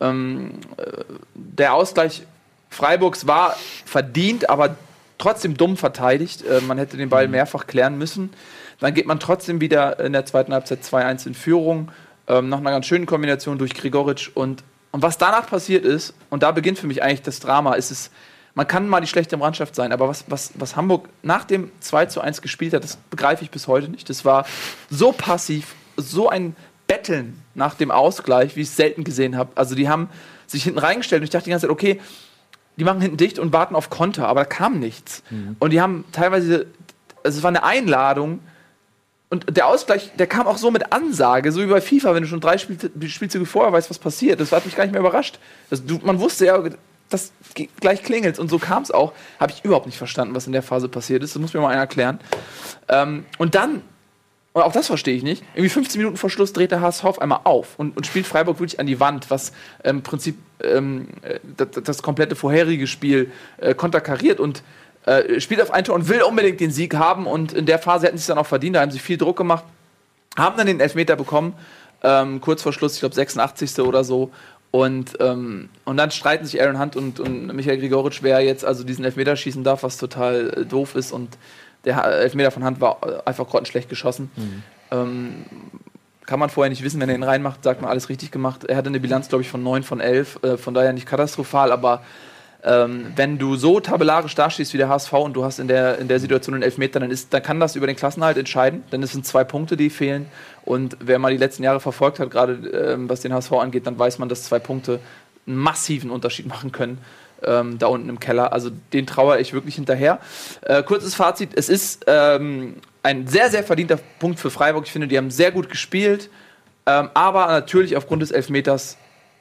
Ähm, äh, der Ausgleich Freiburgs war verdient, aber trotzdem dumm verteidigt. Äh, man hätte den Ball mehrfach klären müssen. Dann geht man trotzdem wieder in der zweiten Halbzeit 2-1 in Führung. Ähm, nach einer ganz schönen Kombination durch Gregoritsch. Und, und was danach passiert ist, und da beginnt für mich eigentlich das Drama, ist es, man kann mal die schlechte Mannschaft sein, aber was, was, was Hamburg nach dem 2 zu 1 gespielt hat, das begreife ich bis heute nicht. Das war so passiv, so ein Betteln nach dem Ausgleich, wie ich es selten gesehen habe. Also die haben sich hinten reingestellt und ich dachte die ganze Zeit, okay, die machen hinten dicht und warten auf Konter, aber da kam nichts. Und die haben teilweise, also es war eine Einladung und der Ausgleich, der kam auch so mit Ansage, so wie bei FIFA, wenn du schon drei Spiel Spielzüge vorher weißt, was passiert. Das hat mich gar nicht mehr überrascht. Das, du, man wusste ja, das gleich klingelt und so kam es auch. Habe ich überhaupt nicht verstanden, was in der Phase passiert ist. Das muss mir mal einer erklären. Ähm, und dann, und auch das verstehe ich nicht, irgendwie 15 Minuten vor Schluss dreht der HSV auf einmal auf und, und spielt Freiburg wirklich an die Wand, was im Prinzip ähm, äh, das, das komplette vorherige Spiel äh, konterkariert und äh, spielt auf ein Tor und will unbedingt den Sieg haben und in der Phase hätten sie es dann auch verdient, da haben sie viel Druck gemacht, haben dann den Elfmeter bekommen, ähm, kurz vor Schluss, ich glaube 86. oder so. Und, ähm, und dann streiten sich Aaron Hunt und, und Michael Gregoritsch, wer jetzt also diesen Elfmeter schießen darf, was total äh, doof ist. Und der Elfmeter von Hunt war äh, einfach grottenschlecht geschossen. Ähm, kann man vorher nicht wissen, wenn er ihn reinmacht, sagt man alles richtig gemacht. Er hatte eine Bilanz, glaube ich, von 9 von 11, äh, von daher nicht katastrophal, aber ähm, wenn du so tabellarisch dastehst wie der HSV und du hast in der, in der Situation einen Elfmeter, dann, ist, dann kann das über den Klassenhalt entscheiden, denn es sind zwei Punkte, die fehlen. Und wer mal die letzten Jahre verfolgt hat, gerade ähm, was den HSV angeht, dann weiß man, dass zwei Punkte einen massiven Unterschied machen können. Ähm, da unten im Keller. Also den trauere ich wirklich hinterher. Äh, kurzes Fazit: Es ist ähm, ein sehr, sehr verdienter Punkt für Freiburg. Ich finde, die haben sehr gut gespielt, ähm, aber natürlich aufgrund des Elfmeters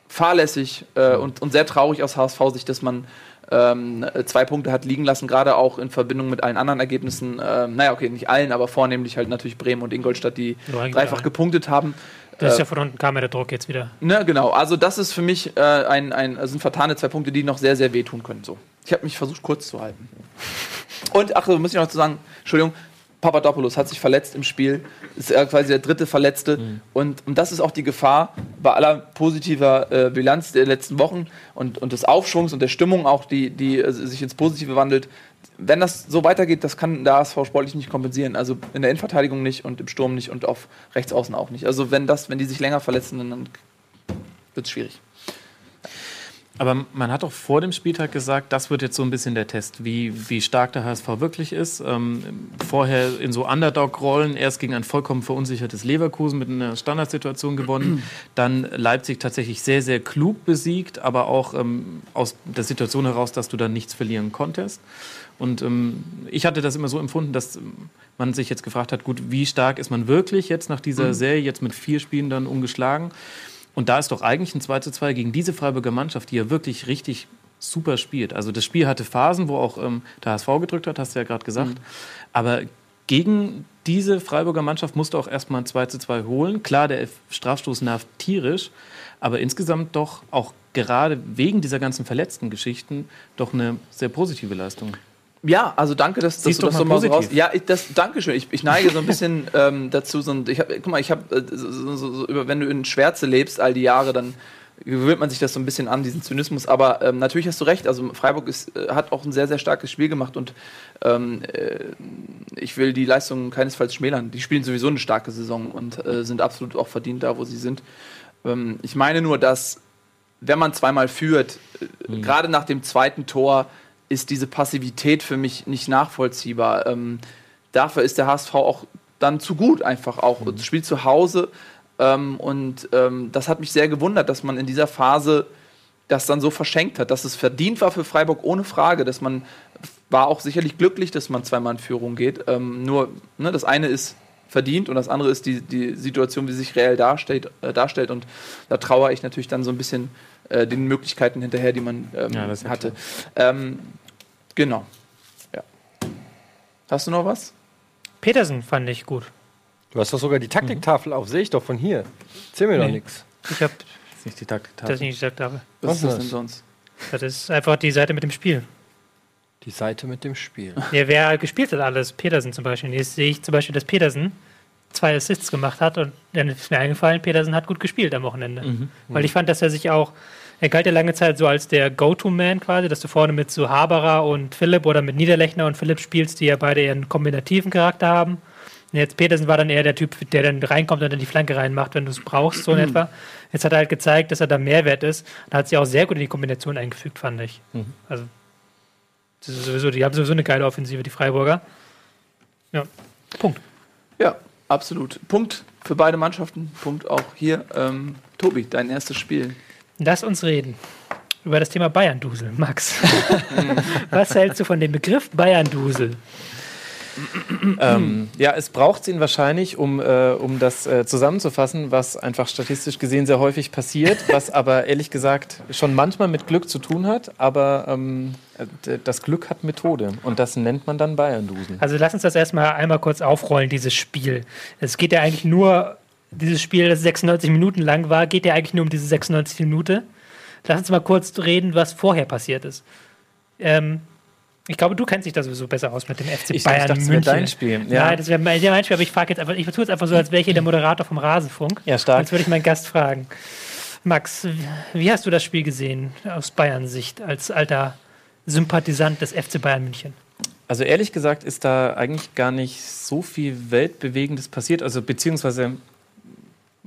fahrlässig äh, und, und sehr traurig aus HSV-Sicht, dass man ähm, zwei Punkte hat liegen lassen, gerade auch in Verbindung mit allen anderen Ergebnissen. Ähm, naja, okay, nicht allen, aber vornehmlich halt natürlich Bremen und Ingolstadt, die Ja, eigentlich dreifach gepunktet haben. Das ist Äh, ja von unten kam ja der Druck jetzt wieder. Ne, genau. Also das ist für mich äh, ein, ein, also sind vertane zwei Punkte, die noch sehr, sehr wehtun können. So. Ich habe mich versucht, kurz zu halten. Und, ach, so muss ich noch zu sagen, Entschuldigung, Papadopoulos hat sich verletzt im Spiel. Ist quasi der dritte Verletzte. Und, und das ist auch die Gefahr bei aller positiver äh, Bilanz der letzten Wochen und, und des Aufschwungs und der Stimmung auch, die, die äh, sich ins Positive wandelt. Wenn das so weitergeht, das kann der ASV sportlich nicht kompensieren. Also in der Innenverteidigung nicht und im Sturm nicht und auf Rechtsaußen auch nicht. Also wenn das, wenn die sich länger verletzen, dann wird es schwierig. Aber man hat doch vor dem Spieltag gesagt, das wird jetzt so ein bisschen der Test, wie, wie stark der HSV wirklich ist. Ähm, vorher in so Underdog-Rollen, erst gegen ein vollkommen verunsichertes Leverkusen mit einer Standardsituation gewonnen, dann Leipzig tatsächlich sehr, sehr klug besiegt, aber auch ähm, aus der Situation heraus, dass du dann nichts verlieren konntest. Und ähm, ich hatte das immer so empfunden, dass ähm, man sich jetzt gefragt hat, gut, wie stark ist man wirklich jetzt nach dieser Serie, jetzt mit vier Spielen dann ungeschlagen? Und da ist doch eigentlich ein 2 zu 2 gegen diese Freiburger Mannschaft, die ja wirklich richtig super spielt. Also das Spiel hatte Phasen, wo auch ähm, der HSV gedrückt hat, hast du ja gerade gesagt. Aber gegen diese Freiburger Mannschaft musst du auch erstmal ein 2 zu 2 holen. Klar, der Strafstoß nervt tierisch, aber insgesamt doch auch gerade wegen dieser ganzen verletzten Geschichten doch eine sehr positive Leistung. Ja, also danke, dass, dass du das so mal so raus. positiv. Ja, ich, das, danke schön. Ich, ich neige so ein bisschen ähm, dazu. So, ein- ich hab, guck mal, ich habe, so, so, so, über- wenn du in Schwärze lebst all die Jahre, dann gewöhnt man sich das so ein bisschen an, diesen Zynismus. Aber ähm, natürlich hast du recht. Also Freiburg ist, äh, hat auch ein sehr, sehr starkes Spiel gemacht und ähm, äh, ich will die Leistungen keinesfalls schmälern. Die spielen sowieso eine starke Saison und äh, sind absolut auch verdient da, wo sie sind. Ähm, ich meine nur, dass wenn man zweimal führt, äh, gerade nach dem zweiten Tor, ist diese Passivität für mich nicht nachvollziehbar. Ähm, dafür ist der HSV auch dann zu gut einfach auch. Mhm. Spielt zu Hause ähm, und ähm, das hat mich sehr gewundert, dass man in dieser Phase das dann so verschenkt hat, dass es verdient war für Freiburg ohne Frage, dass man war auch sicherlich glücklich, dass man zweimal in Führung geht. Ähm, nur ne, das eine ist verdient und das andere ist die, die Situation, wie sie sich reell darstellt, äh, darstellt. Und da trauere ich natürlich dann so ein bisschen äh, den Möglichkeiten hinterher, die man ähm, Ja, das ist ja hatte. Ähm, genau. Ja. Hast du noch was? Petersen fand ich gut. Du hast doch sogar die Taktiktafel auf, sehe ich doch von hier. Erzähl mir doch Nee. nichts. Ich habe Das ist nicht die Taktik. das nicht gesagt habe. Was, Was ist das ist denn sonst? Das ist einfach die Seite mit dem Spiel. Die Seite mit dem Spiel. Ja, wer gespielt hat alles, Petersen zum Beispiel. Jetzt sehe ich zum Beispiel, dass Petersen zwei Assists gemacht hat und dann ist mir eingefallen, Petersen hat gut gespielt am Wochenende. Weil ich fand, dass er sich auch, er galt ja lange Zeit so als der Go-To-Man quasi, dass du vorne mit so Haberer und Philipp oder mit Niederlechner und Philipp spielst, die ja beide eher einen kombinativen Charakter haben. Und jetzt Petersen war dann eher der Typ, der dann reinkommt und dann die Flanke reinmacht, wenn du es brauchst, so in etwa. Jetzt hat er halt gezeigt, dass er da Mehrwert ist. Da hat sich auch sehr gut in die Kombination eingefügt, fand ich. Also, das ist sowieso, die haben sowieso eine geile Offensive, die Freiburger. Ja, Punkt. Ja, absolut. Punkt für beide Mannschaften. Punkt auch hier. Ähm, Tobi, dein erstes Spiel. Lass uns reden über das Thema Bayern-Dusel. Max, was hältst du von dem Begriff Bayern-Dusel? Ähm, ja, es braucht ihn wahrscheinlich, um, äh, um das äh, zusammenzufassen, was einfach statistisch gesehen sehr häufig passiert, was aber ehrlich gesagt schon manchmal mit Glück zu tun hat, aber ähm, äh, das Glück hat Methode und das nennt man dann Bayern-Dusen. Also lass uns das erstmal einmal kurz aufrollen, dieses Spiel. Es geht ja eigentlich nur, dieses Spiel, das 96 Minuten lang war, geht ja eigentlich nur um diese 96 Minuten. Lass uns mal kurz reden, was vorher passiert ist. Ähm, ich glaube, du kennst dich da sowieso besser aus mit dem FC Ich- Bayern dachte, es München. dein Spiel, ja. Nein, das wäre mein, Spiel, aber ich frage jetzt einfach, ich tue jetzt einfach so, als wäre ich hier der Moderator vom Rasenfunk. Ja, stark. Jetzt würde ich meinen Gast fragen. Max, wie hast du das Spiel gesehen aus Bayern Sicht als alter Sympathisant des FC Bayern München? Also ehrlich gesagt ist da eigentlich gar nicht so viel Weltbewegendes passiert. Also beziehungsweise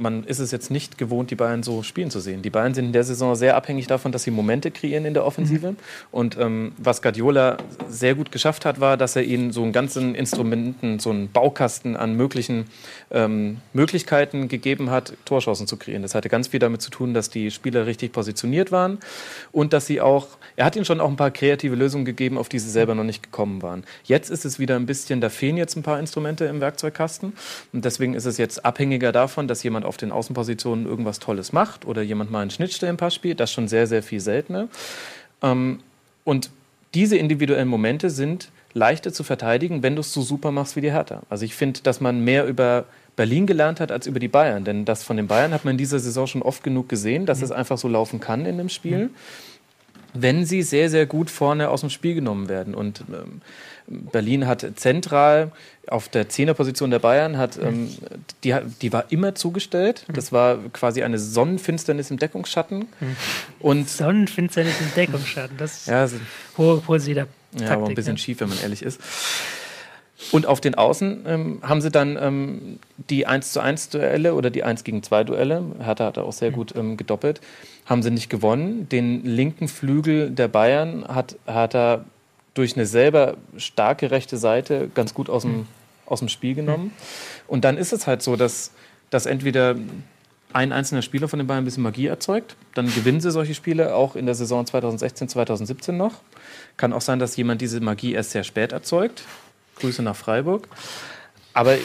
man ist es jetzt nicht gewohnt, die Bayern so spielen zu sehen. Die Bayern sind in der Saison sehr abhängig davon, dass sie Momente kreieren in der Offensive. Und ähm, was Guardiola sehr gut geschafft hat, war, dass er ihnen so einen ganzen Instrumenten, so einen Baukasten an möglichen ähm, Möglichkeiten gegeben hat, Torchancen zu kreieren. Das hatte ganz viel damit zu tun, dass die Spieler richtig positioniert waren und dass sie auch, er hat ihnen schon auch ein paar kreative Lösungen gegeben, auf die sie selber noch nicht gekommen waren. Jetzt ist es wieder ein bisschen, da fehlen jetzt ein paar Instrumente im Werkzeugkasten und deswegen ist es jetzt abhängiger davon, dass jemand auf den Außenpositionen irgendwas Tolles macht oder jemand mal einen Schnittstellenpass spielt. Das ist schon sehr, sehr viel seltener. Ähm, und diese individuellen Momente sind leichter zu verteidigen, wenn du es so super machst wie die Hertha. Also ich finde, dass man mehr über Berlin gelernt hat als über die Bayern. Denn das von den Bayern hat man in dieser Saison schon oft genug gesehen, dass es einfach so laufen kann in dem Spiel, wenn sie sehr, sehr gut vorne aus dem Spiel genommen werden. Und ähm, Berlin hat zentral auf der Zehnerposition der Bayern, hat, ähm, die, die war immer zugestellt. Das war quasi eine Sonnenfinsternis im Deckungsschatten. Und Sonnenfinsternis im Deckungsschatten, das ist ja, hohe Poesie der Ja, Taktik. aber ein bisschen ne? schief, wenn man ehrlich ist. Und auf den Außen ähm, haben sie dann ähm, die 1 zu 1 Duelle oder die 1 gegen 2 Duelle, Hertha hat auch sehr gut ähm, gedoppelt, haben sie nicht gewonnen. Den linken Flügel der Bayern hat Hertha durch eine selber starke rechte Seite ganz gut aus dem, aus dem Spiel genommen. Und dann ist es halt so, dass, dass entweder ein einzelner Spieler von den Bayern ein bisschen Magie erzeugt, dann gewinnen sie solche Spiele auch in der Saison 2016, 2017 noch. Kann auch sein, dass jemand diese Magie erst sehr spät erzeugt. Grüße nach Freiburg. Aber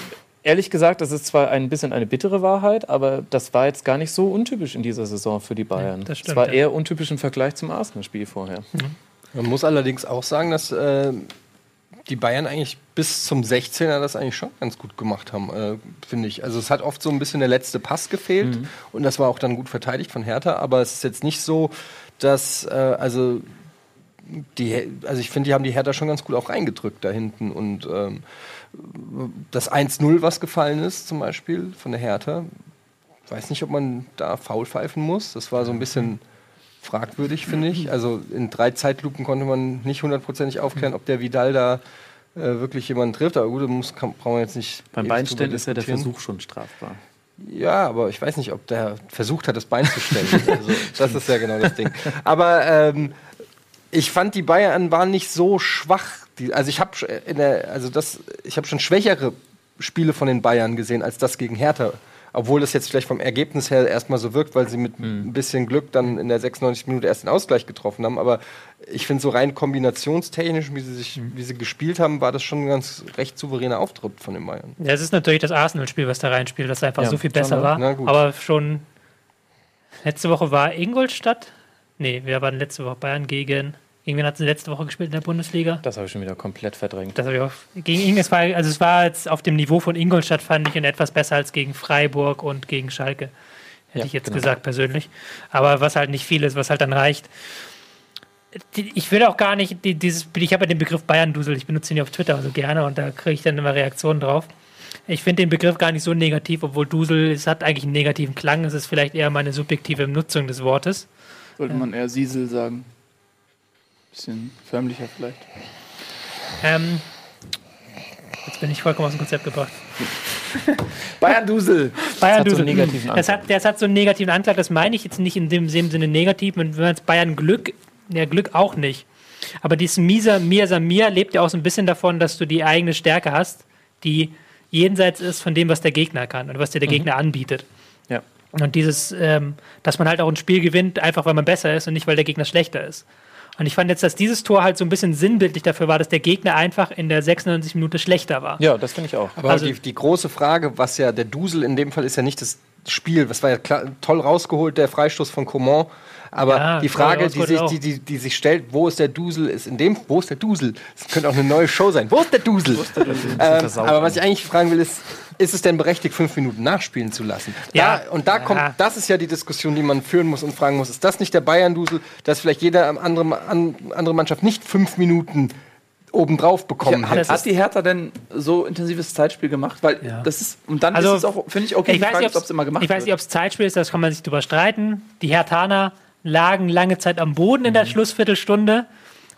ehrlich gesagt, das ist zwar ein bisschen eine bittere Wahrheit, aber das war jetzt gar nicht so untypisch in dieser Saison für die Bayern. das stimmt, es war ja. eher untypisch im Vergleich zum Arsenal-Spiel vorher. Man muss allerdings auch sagen, dass äh, die Bayern eigentlich bis zum 16er das eigentlich schon ganz gut gemacht haben, äh, finde ich. Also es hat oft so ein bisschen der letzte Pass gefehlt und das war auch dann gut verteidigt von Hertha, aber es ist jetzt nicht so, dass äh, also die, also ich finde, die haben die Hertha schon ganz gut auch reingedrückt da hinten und ähm, das 1-0, was gefallen ist, zum Beispiel von der Hertha, weiß nicht, ob man da faul pfeifen muss. Das war so ein bisschen fragwürdig, finde ich. Also in drei Zeitlupen konnte man nicht hundertprozentig aufklären, ob der Vidal da äh, wirklich jemanden trifft. Aber gut, da muss, kann, brauchen wir jetzt nicht. Beim Beinstellen ist ja der. Versuch schon strafbar. Ja, aber ich weiß nicht, ob der versucht hat, das Bein zu stellen. Also, das ist ja genau das Ding. Aber ähm, ich fand, die Bayern waren nicht so schwach. Die, also ich habe in der, also das, ich habe schon schwächere Spiele von den Bayern gesehen als das gegen Hertha. Obwohl das jetzt vielleicht vom Ergebnis her erstmal so wirkt, weil sie mit ein bisschen Glück dann in der 96 Minute erst den Ausgleich getroffen haben. Aber ich finde, so rein kombinationstechnisch, wie sie, sich, wie sie gespielt haben, war das schon ein ganz recht souveräner Auftritt von den Bayern. Ja, es ist natürlich das Arsenal-Spiel, was da reinspielt, das einfach Ja, so viel besser war. Na. Aber schon letzte Woche war Ingolstadt. Nee, wir waren letzte Woche Bayern gegen. Irgendwann hat sie letzte Woche gespielt in der Bundesliga. Das habe ich schon wieder komplett verdrängt. Das habe ich auch gegen Ing, es war, also es war jetzt auf dem Niveau von Ingolstadt, fand ich, und etwas besser als gegen Freiburg und gegen Schalke. Hätte Ja, ich jetzt genau. gesagt, persönlich. Aber was halt nicht viel ist, was halt dann reicht. Ich will auch gar nicht, die, dieses, ich habe ja den Begriff Bayern-Dusel, ich benutze ihn ja auf Twitter so gerne und da kriege ich dann immer Reaktionen drauf. Ich finde den Begriff gar nicht so negativ, obwohl Dusel, es hat eigentlich einen negativen Klang, es ist vielleicht eher meine subjektive Nutzung des Wortes. Sollte man eher Siesel sagen. Bisschen förmlicher vielleicht. Ähm, jetzt bin ich vollkommen aus dem Konzept gebracht. Bayern-Dusel. Bayern hat so einen Dusel. das, hat, das hat so einen negativen Anklang, das meine ich jetzt nicht in dem, Sinne negativ. Wenn man jetzt Bayern Glück, ja, Glück auch nicht. Aber dieses Misa, Mir Samir lebt ja auch so ein bisschen davon, dass du die eigene Stärke hast, die jenseits ist von dem, was der Gegner kann und was dir der Gegner anbietet. Ja. Und dieses, ähm, dass man halt auch ein Spiel gewinnt, einfach weil man besser ist und nicht, weil der Gegner schlechter ist. Und ich fand jetzt, dass dieses Tor halt so ein bisschen sinnbildlich dafür war, dass der Gegner einfach in der 96 Minute schlechter war. Ja, das finde ich auch. Aber Also- die, die große Frage, was ja der Dusel in dem Fall ist ja nicht das Spiel, das war ja klar, toll rausgeholt, der Freistoß von Coman. Aber Ja, die Frage, die sich, die, die, die sich stellt, wo ist der Dusel, ist in dem, wo ist der Dusel? Das könnte auch eine neue Show sein. Wo ist der Dusel? Ähm, versaut aber was ich eigentlich fragen will, ist, ist es denn berechtigt, fünf Minuten nachspielen zu lassen? Ja. Da, und da Ja. kommt, das ist ja die Diskussion, die man führen muss und fragen muss, ist das nicht der Bayern-Dusel, dass vielleicht jede andere, an, andere Mannschaft nicht fünf Minuten obendrauf bekommen Ja, hat? hat die Hertha denn so intensives Zeitspiel gemacht? Weil Ja. das ist, und dann Also, ist es auch, finde ich, okay, Ich die weiß nicht, ob es immer gemacht ich weiß nicht, ob es Zeitspiel ist, das kann man sich drüber streiten. Die Hertaner lagen lange Zeit am Boden in der Schlussviertelstunde.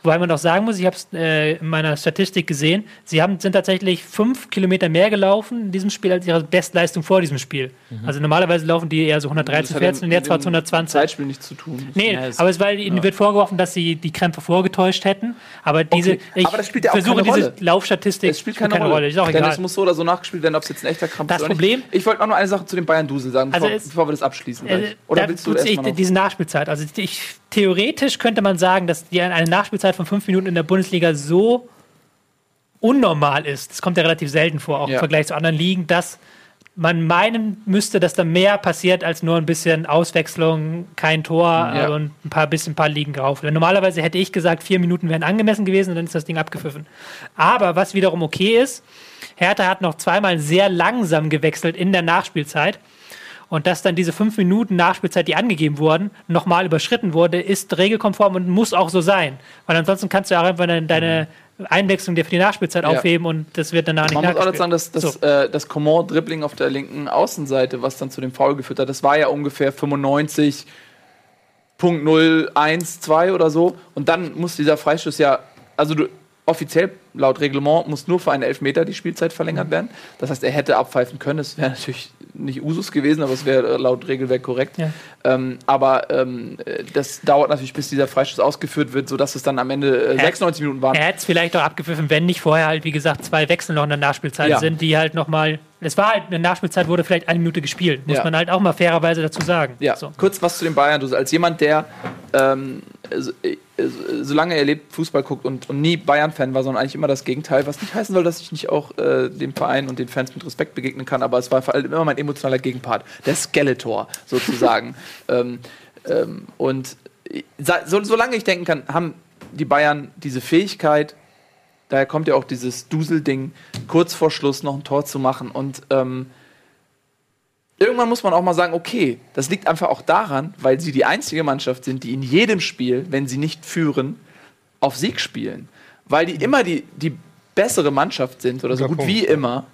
Wobei man auch sagen muss, ich habe es äh, in meiner Statistik gesehen, sie haben, sind tatsächlich fünf Kilometer mehr gelaufen in diesem Spiel als ihre Bestleistung vor diesem Spiel. Also normalerweise laufen die eher so 113, Das hat 14 und jetzt war es mit dem 120. Zeitspiel nichts zu tun. Nee, Ja, aber es weil ihnen wird vorgeworfen, dass sie die Krämpfe vorgetäuscht hätten. Aber diese, Okay, ich aber das spielt ja auch versuche keine diese Rolle. Laufstatistik Es spielt keine, Rolle. Ist auch Denn egal. es muss so oder so nachgespielt werden, ob es jetzt ein echter Krampf Das ist oder Problem-. Ich wollte auch noch eine Sache zu dem Bayern-Dusel sagen, Also bevor, es- bevor wir das abschließen. Äh. Oder da willst du ich, diese Nachspielzeit. Also ich, theoretisch könnte man sagen, dass die eine Nachspielzeit von fünf Minuten in der Bundesliga so unnormal ist. Das kommt ja relativ selten vor, auch Ja. im Vergleich zu anderen Ligen, dass man meinen müsste, dass da mehr passiert als nur ein bisschen Auswechslung, kein Tor Ja. und ein paar bisschen ein paar Ligen drauf. Normalerweise hätte ich gesagt, vier Minuten wären angemessen gewesen und dann ist das Ding abgepfiffen. Aber was wiederum okay ist, Hertha hat noch zweimal sehr langsam gewechselt in der Nachspielzeit. Und dass dann diese fünf Minuten Nachspielzeit, die angegeben wurden, nochmal überschritten wurde, ist regelkonform und muss auch so sein. Weil ansonsten kannst du ja auch einfach deine, deine Einwechslung dir für die Nachspielzeit Ja. aufheben und das wird danach nicht Man muss auch sagen, dass das, äh, das Coman-Dribbling auf der linken Außenseite, was dann zu dem Foul geführt hat, das war ja ungefähr 95.012 oder so. Und dann muss dieser Freistoß ja, also du, offiziell laut Reglement muss nur für einen Elfmeter die Spielzeit Mhm. verlängert werden. Das heißt, er hätte abpfeifen können. Das wäre natürlich nicht Usus gewesen, aber es wäre laut Regelwerk korrekt. Ja. Ähm, aber ähm, äh, das dauert natürlich, bis dieser Freistoß ausgeführt wird, sodass es dann am Ende äh, 96 Minuten waren. Er hätte es vielleicht auch abgepfiffen, wenn nicht vorher halt, wie gesagt, zwei Wechsel noch in der Nachspielzeit Ja. sind, die halt nochmal. Es war halt, in der Nachspielzeit wurde vielleicht eine Minute gespielt. Muss Ja. man halt auch mal fairerweise dazu sagen. Ja, So. kurz was zu den Bayern. Du als jemand, der ähm, so, äh, so- solange er lebt, Fußball guckt und, und nie Bayern-Fan war, sondern eigentlich immer das Gegenteil, was nicht heißen soll, dass ich nicht auch äh, dem Verein und den Fans mit Respekt begegnen kann, aber es war vor allem immer mein emotionaler Gegenpart, der Skeletor sozusagen. ähm, ähm, und äh, so, solange ich denken kann, haben die Bayern diese Fähigkeit, daher kommt ja auch dieses Dusel-Ding, kurz vor Schluss noch ein Tor zu machen und ähm, irgendwann muss man auch mal sagen, okay, das liegt einfach auch daran, weil sie die einzige Mannschaft sind, die in jedem Spiel, wenn sie nicht führen, auf Sieg spielen. Weil die immer die, die bessere Mannschaft sind oder so Guter gut Punkt, wie immer.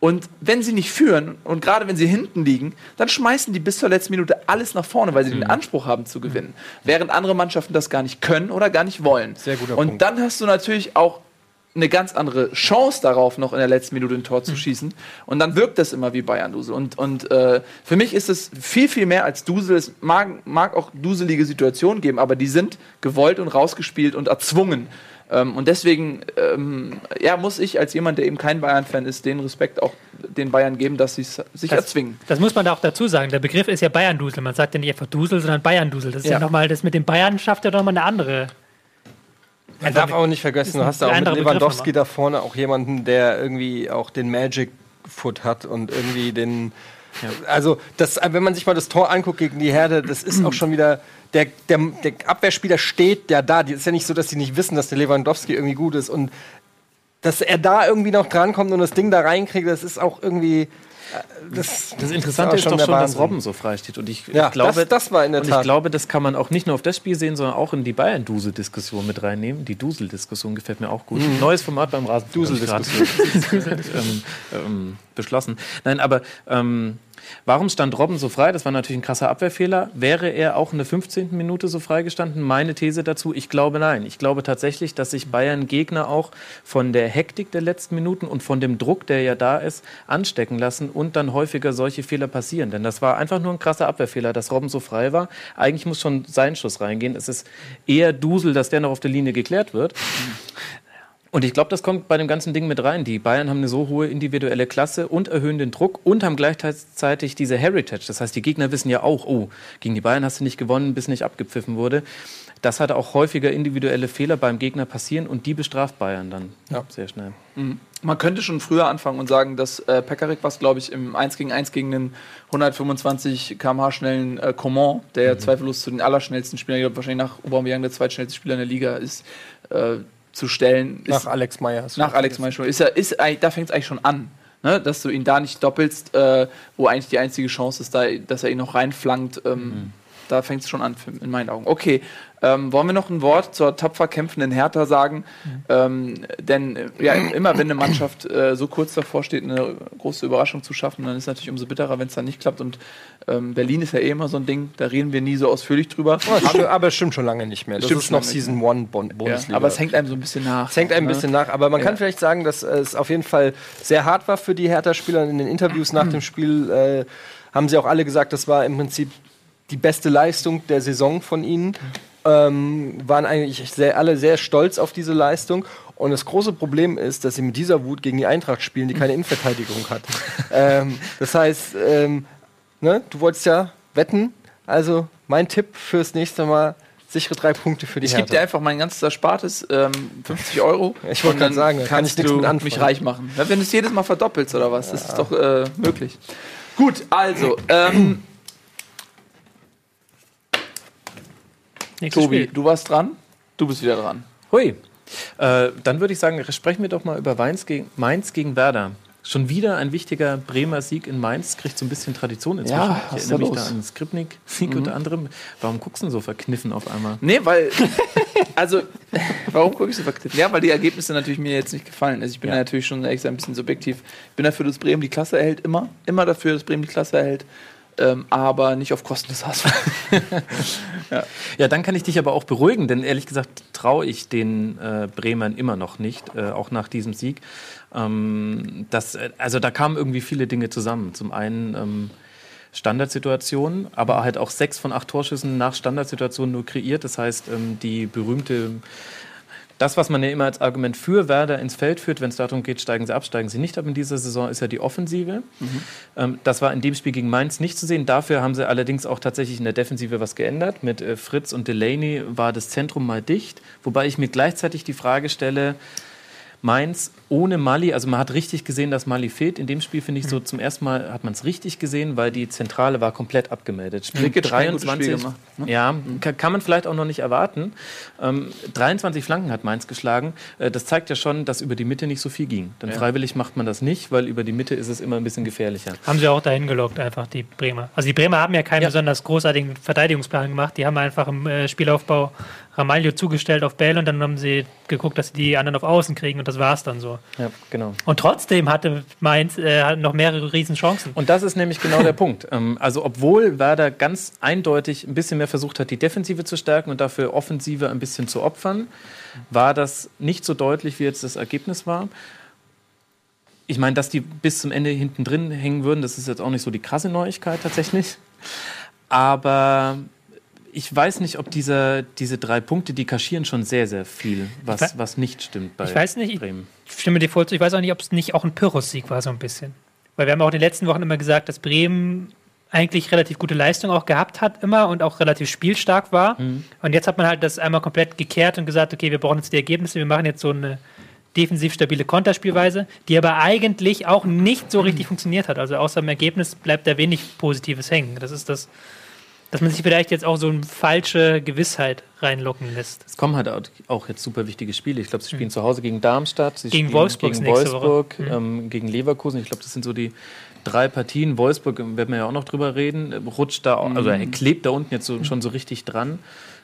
Und wenn sie nicht führen und gerade wenn sie hinten liegen, dann schmeißen die bis zur letzten Minute alles nach vorne, weil sie den Anspruch haben zu gewinnen. Während andere Mannschaften das gar nicht können oder gar nicht wollen. Sehr guter und Punkt. dann hast du natürlich auch eine ganz andere Chance darauf, noch in der letzten Minute ein. Tor zu schießen. Und dann wirkt das immer wie Bayern-Dusel. Und, und äh, für mich ist es viel, viel mehr als Dusel. Es mag, mag auch duselige Situationen geben, aber die sind gewollt und rausgespielt und erzwungen. Ähm, und deswegen ähm, ja, muss ich als jemand, der eben kein Bayern-Fan ist, den Respekt auch den Bayern geben, dass sie es sich Das, erzwingen. das muss man da auch dazu sagen. Der Begriff ist ja Bayern-Dusel. Man sagt ja nicht einfach Dusel, sondern Bayern-Dusel. Das ist ja, Ja. nochmal, das mit den Bayern schafft ja nochmal eine andere. Man darf auch nicht vergessen, du hast da auch mit Lewandowski da vorne auch jemanden, der irgendwie auch den Magic Foot hat und irgendwie den. Also, das, wenn man sich mal das Tor anguckt gegen die Herde, das ist auch schon wieder. Der, der, der Abwehrspieler steht ja da. Es ist ja nicht so, dass die nicht wissen, dass der Lewandowski irgendwie gut ist. Und dass er da irgendwie noch drankommt und das Ding da reinkriegt, das ist auch irgendwie. Das, Das Interessante ist schon doch schon, dass Wahnsinn. Robben so frei steht. Und ich, Ja, ich glaube, das- das war in der und Tat- ich glaube, das kann man auch nicht nur auf das Spiel sehen, sondern auch in die Bayern-Dusel-Diskussion mit reinnehmen. Die Dusel-Diskussion gefällt mir auch gut. Neues Format beim Rasen. Dusel-Diskussion. ähm, ähm, beschlossen. Nein, aber ähm, warum stand Robben so frei? Das war natürlich ein krasser Abwehrfehler. Wäre er auch in der 15. Minute so freigestanden? Meine These dazu, ich glaube nein. Ich glaube tatsächlich, dass sich Bayern Gegner auch von der Hektik der letzten Minuten und von dem Druck, der ja da ist, anstecken lassen und dann häufiger solche Fehler passieren. Denn das war einfach nur ein krasser Abwehrfehler, dass Robben so frei war. Eigentlich muss schon sein Schuss reingehen. Es ist eher Dusel, dass der noch auf der Linie geklärt wird. Und ich glaube, das kommt bei dem ganzen Ding mit rein. Die Bayern haben eine so hohe individuelle Klasse und erhöhen den Druck und haben gleichzeitig diese Heritage. Das heißt, die Gegner wissen ja auch, oh, gegen die Bayern hast du nicht gewonnen, bis nicht abgepfiffen wurde. Das hat auch häufiger individuelle Fehler beim Gegner passieren und die bestraft Bayern dann sehr schnell. Man könnte schon früher anfangen und sagen, dass äh, Pekarik was, glaube ich, im 1 gegen 1 gegen den 125 km/h schnellen äh, Coman, der ja zweifellos zu den allerschnellsten Spielern, ich glaube wahrscheinlich nach Aubameyang der zweitschnellste Spieler in der Liga ist, äh, zu stellen. nach ist, Alex Meyer. nach Alex Meyer schon. Ist ist, da fängt es eigentlich schon an. Ne? Dass du ihn da nicht doppelst, äh, wo eigentlich die einzige Chance ist, da, dass er ihn noch reinflankt. Ähm, Da fängt es schon an, in meinen Augen. Okay, ähm, wollen wir noch ein Wort zur tapfer kämpfenden Hertha sagen? Ähm, denn äh, ja, immer wenn eine Mannschaft äh, so kurz davor steht, eine große Überraschung zu schaffen, dann ist es natürlich umso bitterer, wenn es dann nicht klappt. Und ähm, Berlin ist ja eh immer so ein Ding, da reden wir nie so ausführlich drüber. aber, aber es stimmt schon lange nicht mehr. Das Stimmt ist noch Season 1 Bon Ja, Bundesliga. aber es hängt einem so ein bisschen nach. Es hängt ein ne? bisschen nach, aber man kann Ja. vielleicht sagen, dass es auf jeden Fall sehr hart war für die Hertha-Spieler. In den Interviews nach dem Spiel äh, haben sie auch alle gesagt, das war im Prinzip die beste Leistung der Saison von ihnen. Ähm, waren eigentlich sehr, alle sehr stolz auf diese Leistung. Und das große Problem ist, dass sie mit dieser Wut gegen die Eintracht spielen, die keine Innenverteidigung hat. ähm, das heißt, ähm, ne, du wolltest ja wetten. Also mein Tipp fürs nächste Mal, sichere drei Punkte für die Ich gebe dir einfach mein ganzes Erspartes, ähm, 50 Euro. Ich wollte gerade sagen, da kann ich nichts mit anfangen. mich reich machen. Ja, wenn du es jedes Mal verdoppelst oder was, das ist doch äh, möglich. Gut, also, ähm, Nächstes Tobi, Spiel. du warst dran. Du bist wieder dran. Hui. Äh, dann würde ich sagen, sprechen wir doch mal über Mainz gegen, Mainz gegen Werder. Schon wieder ein wichtiger Bremer Sieg in Mainz, kriegt so ein bisschen Tradition inzwischen. Ja, ich erinnere mich los? da an den Skripnik-Sieg unter anderem. Warum guckst du denn so verkniffen auf einmal? Nee, weil, also, warum gucke ich so verknüpft? Ja, weil die Ergebnisse natürlich mir jetzt nicht gefallen. Also ich bin Ja. natürlich schon ein bisschen subjektiv. Ich bin dafür, dass Bremen die Klasse erhält, immer. Immer dafür, dass Bremen die Klasse erhält. Ähm, aber nicht auf Kosten des HSV. Ja, dann kann ich dich aber auch beruhigen, denn ehrlich gesagt traue ich den äh, Bremern immer noch nicht, äh, auch nach diesem Sieg. Ähm, das, äh, also da kamen irgendwie viele Dinge zusammen. Zum einen ähm, Standardsituationen, aber halt auch sechs von acht Torschüssen nach Standardsituationen nur kreiert. Das heißt, ähm, die berühmte das, was man ja immer als Argument für Werder ins Feld führt, wenn es darum geht, steigen sie ab, steigen sie nicht ab in dieser Saison, ist ja die Offensive. Ähm, das war in dem Spiel gegen Mainz nicht zu sehen. Dafür haben sie allerdings auch tatsächlich in der Defensive was geändert. Mit äh, Fritz und Delaney war das Zentrum mal dicht. Wobei ich mir gleichzeitig die Frage stelle, Mainz ohne Mali, also man hat richtig gesehen, dass Mali fehlt. In dem Spiel finde ich so zum ersten Mal hat man es richtig gesehen, weil die Zentrale war komplett abgemeldet. Gutes 23, Spiel gemacht, ne? ja, kann, kann man vielleicht auch noch nicht erwarten. Ähm, 23 Flanken hat Mainz geschlagen. Äh, das zeigt ja schon, dass über die Mitte nicht so viel ging. Denn freiwillig macht man das nicht, weil über die Mitte ist es immer ein bisschen gefährlicher. Haben sie auch dahin gelockt, einfach die Bremer. Also die Bremer haben ja keinen Ja. besonders großartigen Verteidigungsplan gemacht. Die haben einfach im äh, Spielaufbau Ramalho zugestellt auf Bälle und dann haben sie geguckt, dass sie die anderen auf Außen kriegen und das war es dann so. Ja, genau. Und trotzdem hatte Mainz äh, noch mehrere Riesenchancen. Und das ist nämlich genau der Punkt. Ähm, also obwohl Werder ganz eindeutig ein bisschen mehr versucht hat, die Defensive zu stärken und dafür Offensive ein bisschen zu opfern, war das nicht so deutlich, wie jetzt das Ergebnis war. Ich meine, dass die bis zum Ende hinten drin hängen würden, das ist jetzt auch nicht so die krasse Neuigkeit tatsächlich. Aber ich weiß nicht, ob diese, diese drei Punkte, die kaschieren schon sehr, sehr viel, Ich was, was nicht stimmt bei Ich weiß nicht, ich Bremen. stimme dir voll zu. Ich weiß auch nicht, ob es nicht auch ein Pyrrhus-Sieg war, so ein bisschen. Weil wir haben auch in den letzten Wochen immer gesagt, dass Bremen eigentlich relativ gute Leistung auch gehabt hat immer und auch relativ spielstark war. Mhm. Und jetzt hat man halt das einmal komplett gekehrt und gesagt, okay, wir brauchen jetzt die Ergebnisse, wir machen jetzt so eine defensiv stabile Konterspielweise, die aber eigentlich auch nicht so richtig funktioniert hat. Also außer dem Ergebnis bleibt da wenig Positives hängen. Das ist das, dass man sich vielleicht jetzt auch so eine falsche Gewissheit reinlocken lässt. Es kommen halt auch- jetzt super wichtige Spiele. Ich glaube, sie spielen zu Hause gegen Darmstadt, Mhm. Gegen Wolfsburg gegen. Wolfsburg, Mhm. ähm, gegen Leverkusen. Ich glaube, das sind so die drei Partien. Wolfsburg, ähm, werden wir ja auch noch drüber reden, rutscht da, au- also er Mhm. klebt da unten jetzt so, schon so richtig dran.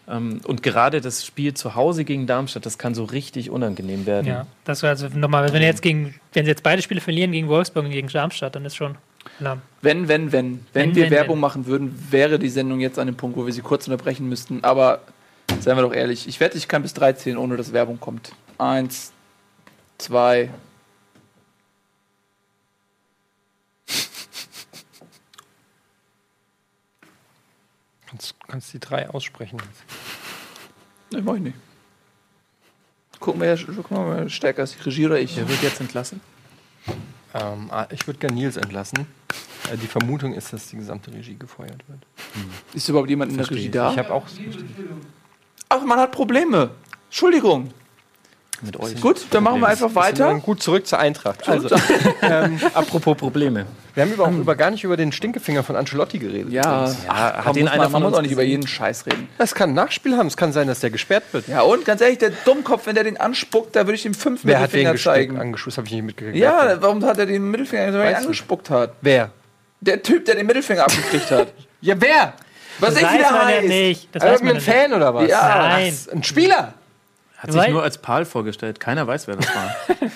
Ähm, und gerade das Spiel zu Hause gegen Darmstadt, das kann so richtig unangenehm werden. Ja, das war also nochmal, wenn jetzt gegen, wenn sie jetzt beide Spiele verlieren gegen Wolfsburg und gegen Darmstadt, dann ist schon Alarm. Wenn, wenn, wenn. Wenn, Wenn, wir wenn, Werbung wenn. machen würden, wäre die Sendung jetzt an dem Punkt, wo wir sie kurz unterbrechen müssten. Aber seien wir doch ehrlich, ich wette, ich kann bis 13, ohne dass Werbung kommt. Eins, zwei. Kannst, kannst die drei aussprechen. Ne, mach ich nicht. Gucken wir, gucken wir mal, wer stärker ist, die Regie oder ich. Wer wird jetzt entlassen? Ähm, ah, ich würde gerne Nils entlassen. Äh, die Vermutung ist, dass die gesamte Regie gefeuert wird. Ist überhaupt jemand in der Regie ich. da? Ich habe auch. Ach, man hat Probleme. Entschuldigung. Mit euch. Gut, dann machen wir einfach weiter. Gut, zurück zur Eintracht. Also, Apropos Probleme. wir haben überhaupt über, gar nicht über den Stinkefinger von Ancelotti geredet. Ja, Ja, hat den einer man, von uns auch nicht über jeden Scheiß reden. Das kann ein Nachspiel haben. Es kann sein, dass der gesperrt wird. Ja, und ganz ehrlich, der Dummkopf, wenn der den anspuckt, da würde ich ihm fünf Wer hat den Mittelfinger zeigen. angeschossen? Habe ich nicht mitgekriegt. Ja, warum hat er den Mittelfinger er du? angespuckt hat? Wer? Der Typ, der den Mittelfinger abgekriegt hat. Ja, wer? Was Das ich weiß wieder heißt. nicht. Das weiß man Irgendein ja nicht. Fan oder was? Ja. Nein. Was? Ein Spieler? Hat sich Weil- nur als Pal vorgestellt. Keiner weiß, wer das war.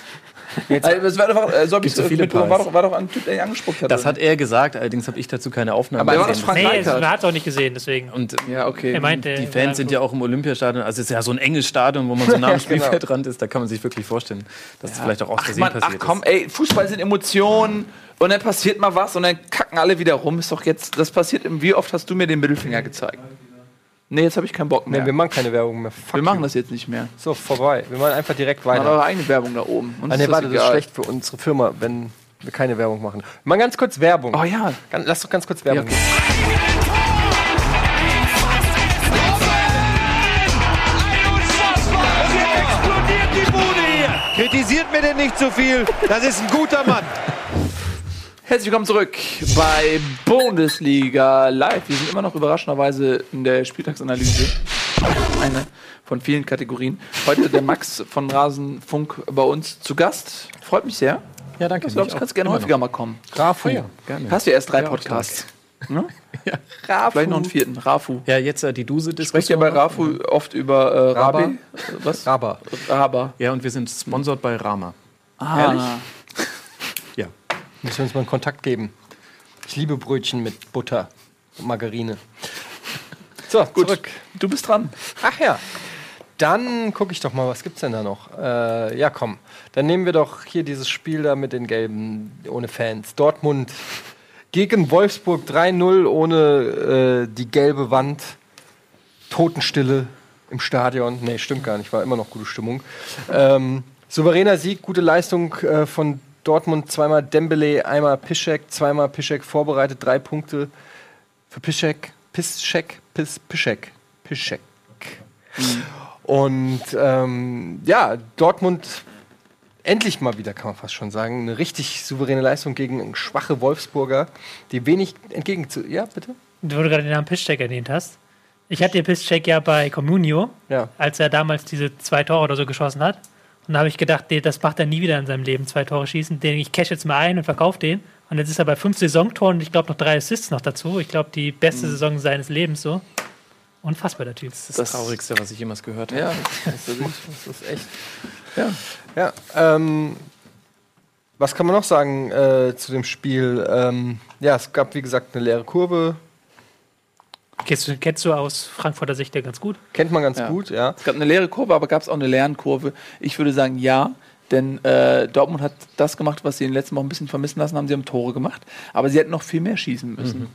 Also, das war doch, äh, so hab ich's so viele mitbekommen, war, Pals. doch, war doch ein Typ, der ihn angespuckt hat. Das hat er gesagt, allerdings habe ich dazu keine Aufnahme Aber er war das Frank Nee, es- Neikert. man hat es auch nicht gesehen, deswegen. Und Ja, okay. er meinte, die Fans sind ja auch im Olympiastadion. Also es ist ja so ein enges Stadion, wo man so nah am Spielfeldrand ist. Da kann man sich wirklich vorstellen, dass es vielleicht auch aus Ach, Versehen Mann, ach passiert komm, ist. ey, Fußball sind Emotionen und dann passiert mal was und dann kacken alle wieder rum. Ist doch jetzt, das passiert, im- wie oft hast du mir den Mittelfinger gezeigt? Nee, jetzt habe ich keinen Bock mehr. Nee, wir machen keine Werbung mehr. Fuck wir machen you. das jetzt nicht mehr. So, vorbei. Wir machen einfach direkt Wir machen weiter. eure eigene Werbung da oben. Uns Ah, nee, ist das warte, das ist schlecht für unsere Firma, wenn wir keine Werbung machen. Mal ganz kurz Werbung. Oh ja. Ganz, lass doch ganz kurz Werbung. Ja, Und jetzt explodiert die Bude hier. Kritisiert mir denn nicht so viel. Das ist ein guter Mann. Herzlich willkommen zurück bei Bundesliga Live. Wir sind immer noch überraschenderweise in der Spieltagsanalyse. Eine von vielen Kategorien. Heute der Max von Rasenfunk bei uns zu Gast. Freut mich sehr. Ja, danke. Ich glaube, du kannst gerne häufiger mal kommen. Rafu. noch. Gerne. Hast du erst drei Ja, Podcasts? Ne? Rafu. Vielleicht noch einen vierten. Rafu. Ja, jetzt äh, die duse Sprecht ihr bei Rafu oft über äh? Äh, Was? Raba. Raba. Ja, und wir sind sponsored bei Rama. Ah. Ja. Müssen wir uns mal einen Kontakt geben. Ich liebe Brötchen mit Butter und Margarine. So, Gut, zurück. du bist dran. Ach ja. Dann gucke ich doch mal, was gibt's denn da noch? Äh, ja, komm. Dann nehmen wir doch hier dieses Spiel da mit den Gelben ohne Fans. Dortmund gegen Wolfsburg 3-0 ohne äh, die gelbe Wand. Totenstille im Stadion. Nee, stimmt gar nicht, war immer noch gute Stimmung. Ähm, souveräner Sieg, gute Leistung äh, von Dortmund. Zweimal Dembele, einmal Piszek, zweimal Piszek vorbereitet, drei Punkte für Piszek. Piszek, Pis, Piszek, Piszek. Und ähm, ja, Dortmund endlich mal wieder, kann man fast schon sagen, eine richtig souveräne Leistung gegen schwache Wolfsburger, die wenig entgegen zu. Ja, bitte? Du du gerade den Namen Piszczek erwähnt hast. Ich hatte den Piszczek ja bei Comunio, Ja. als er damals diese zwei Tore oder so geschossen hat. Und da habe ich gedacht, nee, das macht er nie wieder in seinem Leben, zwei Tore schießen. Den ich cash jetzt mal ein und verkaufe den. Und jetzt ist er bei fünf Saisontoren und ich glaube noch drei Assists noch dazu. Ich glaube, die beste Mhm. Saison seines Lebens so. Unfassbar, der Typ. Das ist das Traurigste, was ich jemals gehört habe. Ja, das ist wirklich- Das ist echt. ja. Ja, ähm, was kann man noch sagen äh, zu dem Spiel? Ähm, ja, es gab, wie gesagt, eine leere Kurve. Kennst du, kennst du aus Frankfurter Sicht ja ganz gut. Kennt man ganz Ja. gut, ja. Es gab eine leere Kurve, aber gab es auch eine Lernkurve? Ich würde sagen, ja. Denn äh, Dortmund hat das gemacht, was sie in den letzten Wochen ein bisschen vermissen lassen haben. Sie haben Tore gemacht, aber sie hätten noch viel mehr schießen müssen.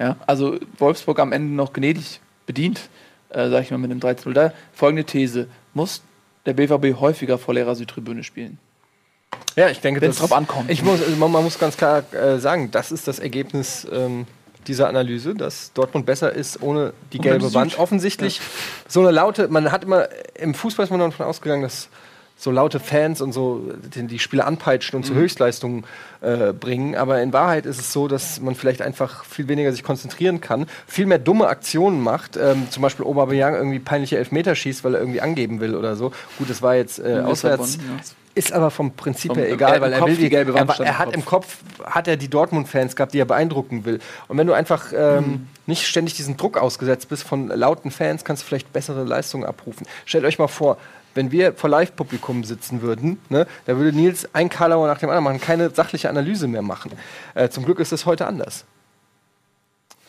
Ja, also Wolfsburg am Ende noch gnädig bedient, äh, sage ich mal mit einem 13-0. Da folgende These: Muss der BVB häufiger vor leerer Südtribüne spielen? Ja, ich denke, Wenn es das- drauf ankommt. Ich muss, also man, man muss ganz klar äh, sagen, das ist das Ergebnis ähm, dieser Analyse, dass Dortmund besser ist ohne die gelbe Wand. Offensichtlich so eine laute, man hat immer, im Fußball ist man davon ausgegangen, dass so laute Fans und so die, die Spieler anpeitschen und zu Höchstleistungen äh, bringen. Aber in Wahrheit ist es so, dass man vielleicht einfach viel weniger sich konzentrieren kann, viel mehr dumme Aktionen macht. Ähm, zum Beispiel Aubameyang irgendwie peinliche Elfmeter schießt, weil er irgendwie angeben will oder so. Gut, das war jetzt äh, auswärts. Lissabon, ja. Ist aber vom Prinzip Vom- her er egal, weil er Kopf will die gelbe Wand er, er im hat Kopf. im Kopf hat er die Dortmund-Fans gehabt, die er beeindrucken will. Und wenn du einfach ähm, nicht ständig diesen Druck ausgesetzt bist von lauten Fans, kannst du vielleicht bessere Leistungen abrufen. Stellt euch mal vor, wenn wir vor Live-Publikum sitzen würden, ne, da würde Nils ein Karlauer nach dem anderen machen, keine sachliche Analyse mehr machen. Äh, zum Glück ist es heute anders.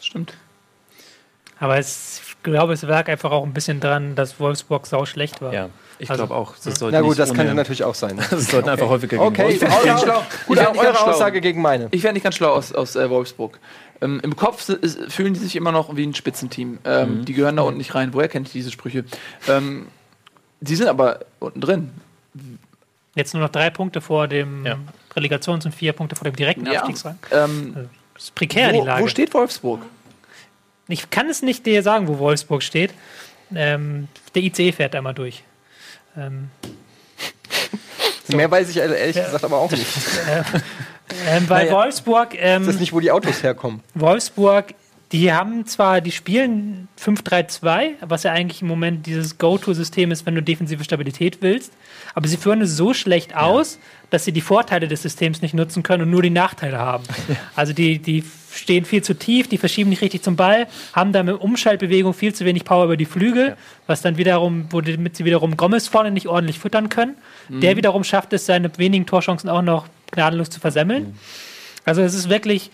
Stimmt. Aber es, ich glaube, es lag einfach auch ein bisschen dran, dass Wolfsburg sau schlecht war. Ja, ich Also- glaube auch. Das sollte Na gut, nicht das kann ohne- natürlich auch sein. Das sollten einfach häufiger gegen Okay, Wolfsburg fänd- eure, schlau. Gut, Ich ich eure schlau. Aussage gegen meine. Ich wäre nicht ganz schlau aus, aus äh, Wolfsburg. Ähm, Im Kopf ist, fühlen die sich immer noch wie ein Spitzenteam. Ähm, Die gehören da unten nicht rein. Woher kennt ihr diese Sprüche? Ähm, die sind aber unten drin. Jetzt nur noch drei Punkte vor dem Ja. Relegations- und vier Punkte vor dem direkten Ja. Abstiegsrang. Ähm, Das ist prekär, die wo, Lage. wo steht Wolfsburg? Ich kann es nicht dir sagen, wo Wolfsburg steht. Ähm, der ICE fährt einmal durch. Ähm, Mehr weiß ich ehrlich Ja. gesagt aber auch nicht. ähm, weil Naja. Wolfsburg, ähm, Das ist nicht, wo die Autos herkommen. Wolfsburg, die haben zwar, die spielen 5-3-2, was ja eigentlich im Moment dieses Go-To-System ist, wenn du defensive Stabilität willst, aber sie führen es so schlecht aus, dass sie die Vorteile des Systems nicht nutzen können und nur die Nachteile haben. Also die, die stehen viel zu tief, die verschieben nicht richtig zum Ball, haben da mit Umschaltbewegung viel zu wenig Power über die Flügel, was dann wiederum, womit sie wiederum Gomez vorne nicht ordentlich füttern können. Der wiederum schafft es, seine wenigen Torchancen auch noch gnadenlos zu versemmeln. Also es ist wirklich,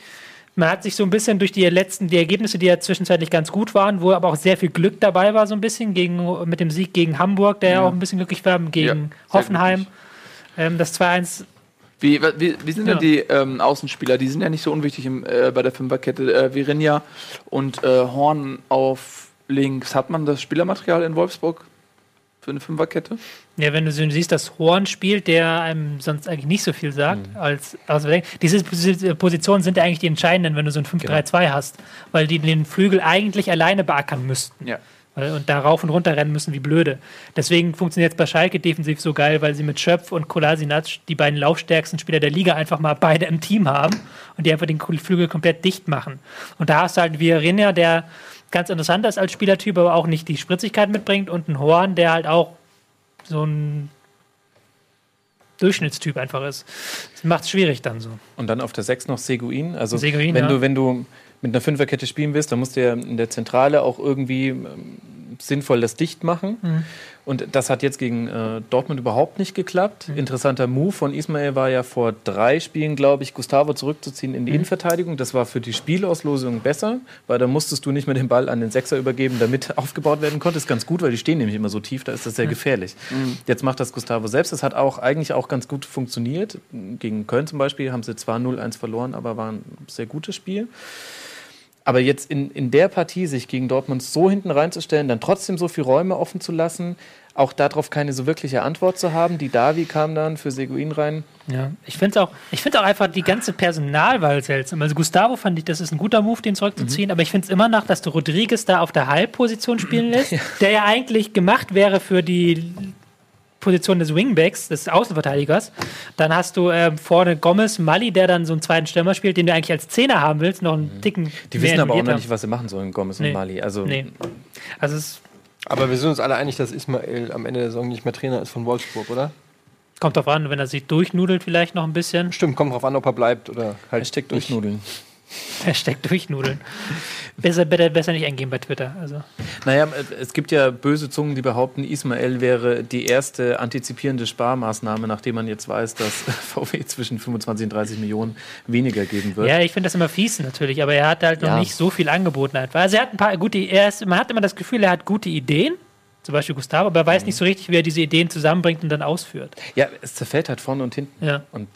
man hat sich so ein bisschen durch die letzten, die Ergebnisse, die ja zwischenzeitlich ganz gut waren, wo aber auch sehr viel Glück dabei war, so ein bisschen, gegen, mit dem Sieg gegen Hamburg, der ja auch ein bisschen glücklich war, gegen Ja, Hoffenheim. Ähm, das 2-1, Wie, wie, wie sind Ja. denn die ähm, Außenspieler? Die sind ja nicht so unwichtig im, äh, bei der Fünferkette. Äh, Virinja und äh, Horn auf links. Hat man das Spielermaterial in Wolfsburg für eine Fünferkette? ja, wenn du siehst, dass Horn spielt, der einem sonst eigentlich nicht so viel sagt, als, als diese Posi- Positionen sind ja eigentlich die entscheidenden, wenn du so ein 5-3-2 hast, weil die den Flügel eigentlich alleine beackern müssten. Ja. Und da rauf und runter rennen müssen wie blöde. Deswegen funktioniert es bei Schalke defensiv so geil, weil sie mit Schöpf und Kolasinac die beiden laufstärksten Spieler der Liga einfach mal beide im Team haben und die einfach den Flügel komplett dicht machen. Und da hast du halt Vierinha, der ganz interessant ist als Spielertyp, aber auch nicht die Spritzigkeit mitbringt und ein Horn, der halt auch so ein Durchschnittstyp einfach ist. Das macht es schwierig dann so. Und dann auf der 6 noch Seguin. Also Seguin, wenn ja. du, wenn du mit einer Fünferkette spielen willst, dann musst du ja in der Zentrale auch irgendwie ähm, sinnvoll das dicht machen. Mhm. Und das hat jetzt gegen äh, Dortmund überhaupt nicht geklappt. Interessanter Move von Ismail war ja vor drei Spielen, glaube ich, Gustavo zurückzuziehen in die Innenverteidigung. Das war für die Spielauslosung besser, weil da musstest du nicht mehr den Ball an den Sechser übergeben, damit aufgebaut werden konnte. ist ganz gut, weil die stehen nämlich immer so tief, da ist das sehr gefährlich. Jetzt macht das Gustavo selbst. Das hat auch eigentlich auch ganz gut funktioniert. Gegen Köln zum Beispiel haben sie zwar 0-1 verloren, aber war ein sehr gutes Spiel. Aber jetzt in, in der Partie sich gegen Dortmund so hinten reinzustellen, dann trotzdem so viele Räume offen zu lassen, auch darauf keine so wirkliche Antwort zu haben. Die Davi kam dann für Seguin rein. Ja, ich finde auch, ich finde auch einfach die ganze Personalwahl seltsam. Also Gustavo fand ich, das ist ein guter Move, den zurückzuziehen, aber ich finde es immer noch, dass du Rodriguez da auf der Halbposition spielen lässt, der ja eigentlich gemacht wäre für die Position des Wingbacks, des Außenverteidigers. Dann hast du ähm, vorne Gomez, Mali, der dann so einen zweiten Stürmer spielt, den du eigentlich als Zehner haben willst, noch einen dicken. Die wissen aber auch noch nicht, was sie machen sollen, Gomez Nee. und Mali. Also Nee. Also es Aber wir sind uns alle einig, dass Ismail am Ende der Saison nicht mehr Trainer ist von Wolfsburg, oder? kommt drauf an, wenn er sich durchnudelt, vielleicht noch ein bisschen. Stimmt, kommt drauf an, ob er bleibt oder halt Hashtag nicht. Hashtag durchnudeln. besser, besser, besser nicht eingehen bei Twitter. Also. Naja, es gibt ja böse Zungen, die behaupten, Ismael wäre die erste antizipierende Sparmaßnahme, nachdem man jetzt weiß, dass VW zwischen 25 und 30 Millionen weniger geben wird. Ja, ich finde das immer fies natürlich, aber er hat halt noch Ja. nicht so viel angeboten einfach. Also er hat ein paar gute, er ist, man hat immer das Gefühl, er hat gute Ideen, zum Beispiel Gustavo, aber er weiß nicht so richtig, wie er diese Ideen zusammenbringt und dann ausführt. Ja, es zerfällt halt vorne und hinten. Ja. Und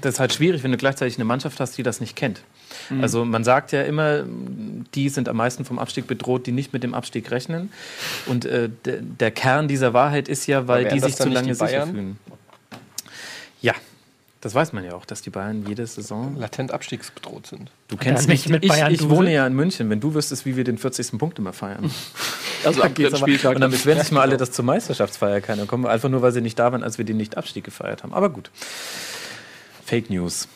das ist halt schwierig, wenn du gleichzeitig eine Mannschaft hast, die das nicht kennt. Mhm. Also man sagt ja immer, die sind am meisten vom Abstieg bedroht, die nicht mit dem Abstieg rechnen. Und äh, der, der Kern dieser Wahrheit ist ja, weil die sich zu lange sicher fühlen. Ja, das weiß man ja auch, dass die Bayern jede Saison. latent abstiegsbedroht sind. Du kennst mich, nicht mit ich, Bayern ich Dusel? wohne ja in München. Wenn du wüsstest, wie wir den 40. Punkt immer feiern. Also am dritten Spieltag. Und dann beschweren sich mal alle, dass zur Meisterschaftsfeier keiner kommt. Einfach nur, weil sie nicht da waren, als wir den Nicht-Abstieg gefeiert haben. Aber gut. Fake News.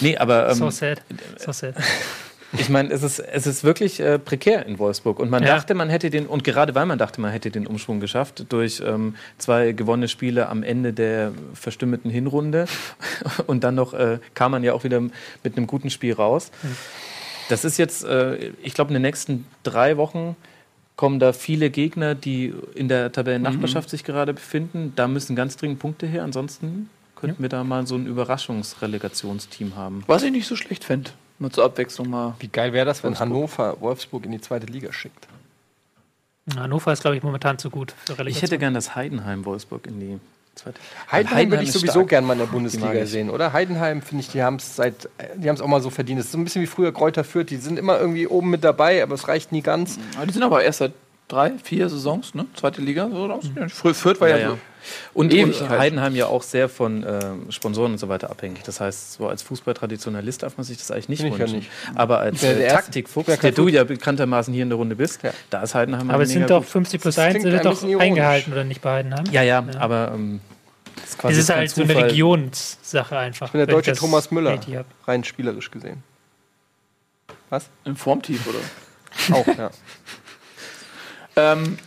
Nee, aber ähm, So sad. So sad. ich meine, es ist, es ist wirklich äh, prekär in Wolfsburg. Und man Ja. dachte, man hätte den, und gerade weil man dachte, man hätte den Umschwung geschafft, durch ähm, zwei gewonnene Spiele am Ende der verstümmelten Hinrunde. Und dann noch äh, kam man ja auch wieder mit einem guten Spiel raus. Das ist jetzt, äh, ich glaube, in den nächsten drei Wochen kommen da viele Gegner, die in der Tabellennachbarschaft sich gerade befinden. Da müssen ganz dringend Punkte her. Ansonsten könnten wir da mal so ein Überraschungsrelegationsteam haben. Was ich nicht so schlecht fände. Nur zur Abwechslung mal. Wie geil wäre das, wenn Hannover Wolfsburg in die zweite Liga schickt? Hannover ist, glaube ich, momentan zu gut für Relegation. Ich hätte gern das Heidenheim Wolfsburg in die zweite. Heidenheim, würde ich ist sowieso stark. gern mal in der Bundesliga sehen, oder? Heidenheim, finde ich, die haben es seit, die haben es auch mal so verdient. Es ist so ein bisschen wie früher Kräuter Fürth, die sind immer irgendwie oben mit dabei, aber es reicht nie ganz. Die sind aber erst seit drei, vier Saisons, ne? Zweite Liga. So, raus. Früher Fürth war ja, Ja, so. ja. Und, und. Heidenheim ja auch sehr von ähm, Sponsoren und so weiter abhängig. Das heißt, so als Fußballtraditionalist darf man sich das eigentlich nicht ich ja wünschen. nicht. Aber als Der- der äh, Taktikfuchs, der der du ja bekanntermaßen hier in der Runde bist, Ja. da ist Heidenheim aber es sind doch 50 plus Das 1, klingt sind doch ironisch. eingehalten, oder nicht bei Heidenheim? Ja, ja, aber ähm, das ist quasi Es ist halt so eine. Regionssache einfach. Ich bin der deutsche Thomas Müller, rein spielerisch gesehen. Was? Im Formtief, oder? Auch, ja. Ähm,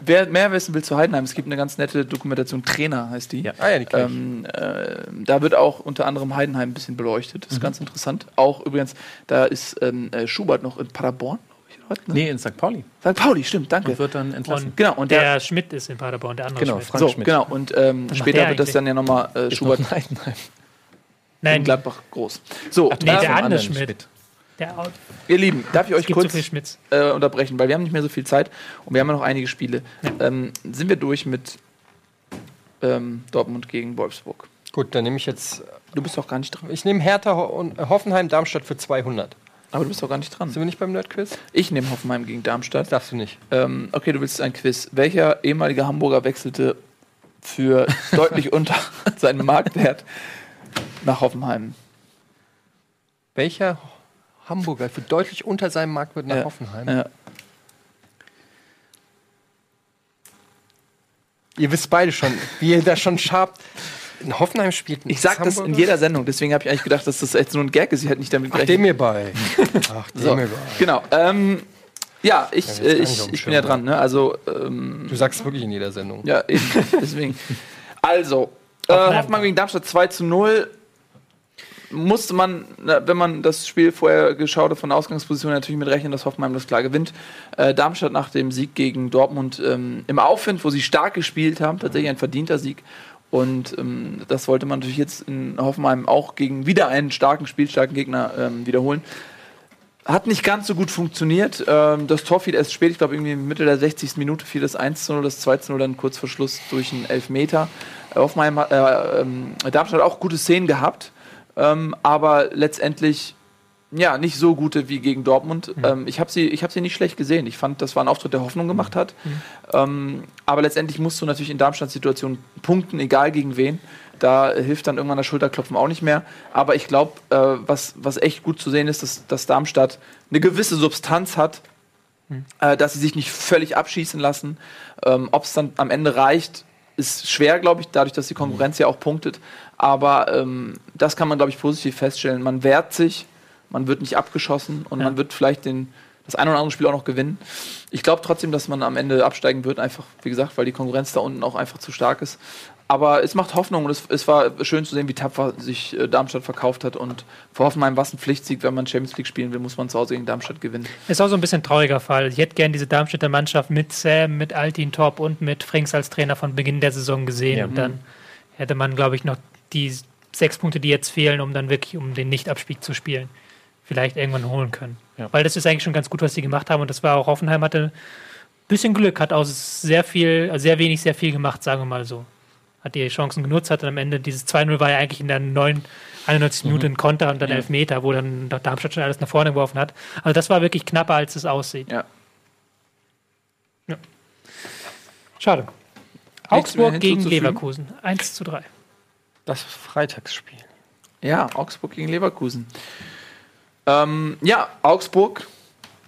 wer mehr wissen will zu Heidenheim, es gibt eine ganz nette Dokumentation, Trainer heißt die. Ja. Ah ja, die. Ähm, äh, da wird auch unter anderem Heidenheim ein bisschen beleuchtet. Mhm. Das ist ganz interessant. Auch übrigens, da ist ähm, äh, Schubert noch in Paderborn, glaube ich. Heute, ne? Nee, in St. Pauli. St. Pauli, stimmt, danke. Und wird dann entlassen. Und Genau, und der, der, Schmidt ist in Paderborn, der andere Genau, Schmidt. Frank so, Schmidt. genau. Und ähm, später wird das dann ja nochmal äh, Schubert noch in Heidenheim. in Nein, Gladbach groß. So, nee, ähm, der andere anderen Schmidt. Der, Au- ihr Lieben, darf ich euch so kurz äh, unterbrechen, weil wir haben nicht mehr so viel Zeit und wir haben ja noch einige Spiele. Ähm, sind wir durch mit ähm, Dortmund gegen Wolfsburg? Gut, dann nehme ich jetzt, Du bist doch gar nicht dran. ich nehme Hertha und äh, Hoffenheim Darmstadt für 200. Aber du bist doch gar nicht dran. Sind wir nicht beim Nerdquiz? Ich nehme Hoffenheim gegen Das Darmstadt. darfst du nicht. Ähm, okay, du willst ein Quiz. Welcher ehemalige Hamburger wechselte für deutlich unter seinem Marktwert nach Hoffenheim? Welcher Hamburger für deutlich unter seinem Marktwert nach Ja. Hoffenheim? Ja. Ihr wisst beide schon, wie ihr da schon schabt. In Hoffenheim spielt ein Ich sag das in jeder Sendung, deswegen habe ich eigentlich gedacht, dass das jetzt nur ein Gag ist. Ich hätte nicht damit Ach, dem gerechnet. mir bei. Ach, dem So, mir bei. genau. Ähm, ja, ich, Ja, äh, ich ich, bin ja dran. Ne? Also, ähm, Du sagst es wirklich in jeder Sendung. ja, eben. deswegen. Also, äh, Hoffenheim. Hoffenheim gegen Darmstadt 2 zu 0. musste man, wenn man das Spiel vorher geschaut hat, von der Ausgangsposition natürlich mit rechnen, dass Hoffenheim das klar gewinnt. Äh, Darmstadt nach dem Sieg gegen Dortmund ähm, im Aufwind, wo sie stark gespielt haben, tatsächlich ein verdienter Sieg. Und ähm, das wollte man natürlich jetzt in Hoffenheim auch gegen wieder einen starken, spielstarken Gegner ähm, wiederholen. Hat nicht ganz so gut funktioniert. Ähm, das Tor fiel erst spät, ich glaube irgendwie Mitte der 60. Minute fiel das 1 0, das 2 0 dann kurz vor Schluss durch einen Elfmeter. Hoffenheim, äh, ähm, Darmstadt hat auch gute Szenen gehabt, ähm, aber letztendlich ja, nicht so gute wie gegen Dortmund. Ähm, ich habe sie, ich hab sie nicht schlecht gesehen. Ich fand, das war ein Auftritt, der Hoffnung gemacht hat. Ähm, aber letztendlich musst du natürlich in Darmstadt-Situationen punkten, egal gegen wen. Da hilft dann irgendwann das Schulterklopfen auch nicht mehr. Aber ich glaube, äh, was, was echt gut zu sehen ist, dass, dass Darmstadt eine gewisse Substanz hat, äh, dass sie sich nicht völlig abschießen lassen. Ähm, Ob es dann am Ende reicht, ist schwer, glaube ich, dadurch, dass die Konkurrenz ja auch punktet. Aber ähm, das kann man, glaube ich, positiv feststellen. Man wehrt sich, man wird nicht abgeschossen und Ja. man wird vielleicht den, das ein oder andere Spiel auch noch gewinnen. Ich glaube trotzdem, dass man am Ende absteigen wird, einfach, wie gesagt, weil die Konkurrenz da unten auch einfach zu stark ist. Aber es macht Hoffnung und es, es war schön zu sehen, wie tapfer sich äh, Darmstadt verkauft hat. Und vor Hoffenheim war es ein Pflichtsieg, wenn man Champions League spielen will, muss man zu Hause gegen Darmstadt gewinnen. Ist auch so ein bisschen ein trauriger Fall. Ich hätte gern diese Darmstädter Mannschaft mit Sam, mit Altin Top und mit Frings als Trainer von Beginn der Saison gesehen. Ja. Und dann hätte man, glaube ich, noch die sechs Punkte, die jetzt fehlen, um dann wirklich um den Nicht-Abstieg zu spielen, vielleicht irgendwann holen können. Ja. Weil das ist eigentlich schon ganz gut, was sie gemacht haben. Und das war auch Hoffenheim hatte ein bisschen Glück, hat aus sehr viel, also sehr wenig, sehr viel gemacht, sagen wir mal so. Hat die Chancen genutzt, hat dann am Ende dieses 2-0 war ja eigentlich in der 9, 91 Minute ein Konter und dann Elfmeter, wo dann Darmstadt schon alles nach vorne geworfen hat. Also das war wirklich knapper, als es aussieht. Ja. Schade. mehr Augsburg gegen? Leverkusen. 1 zu 3. Das Freitagsspiel. Ja, Augsburg gegen Leverkusen. Ähm, ja, Augsburg.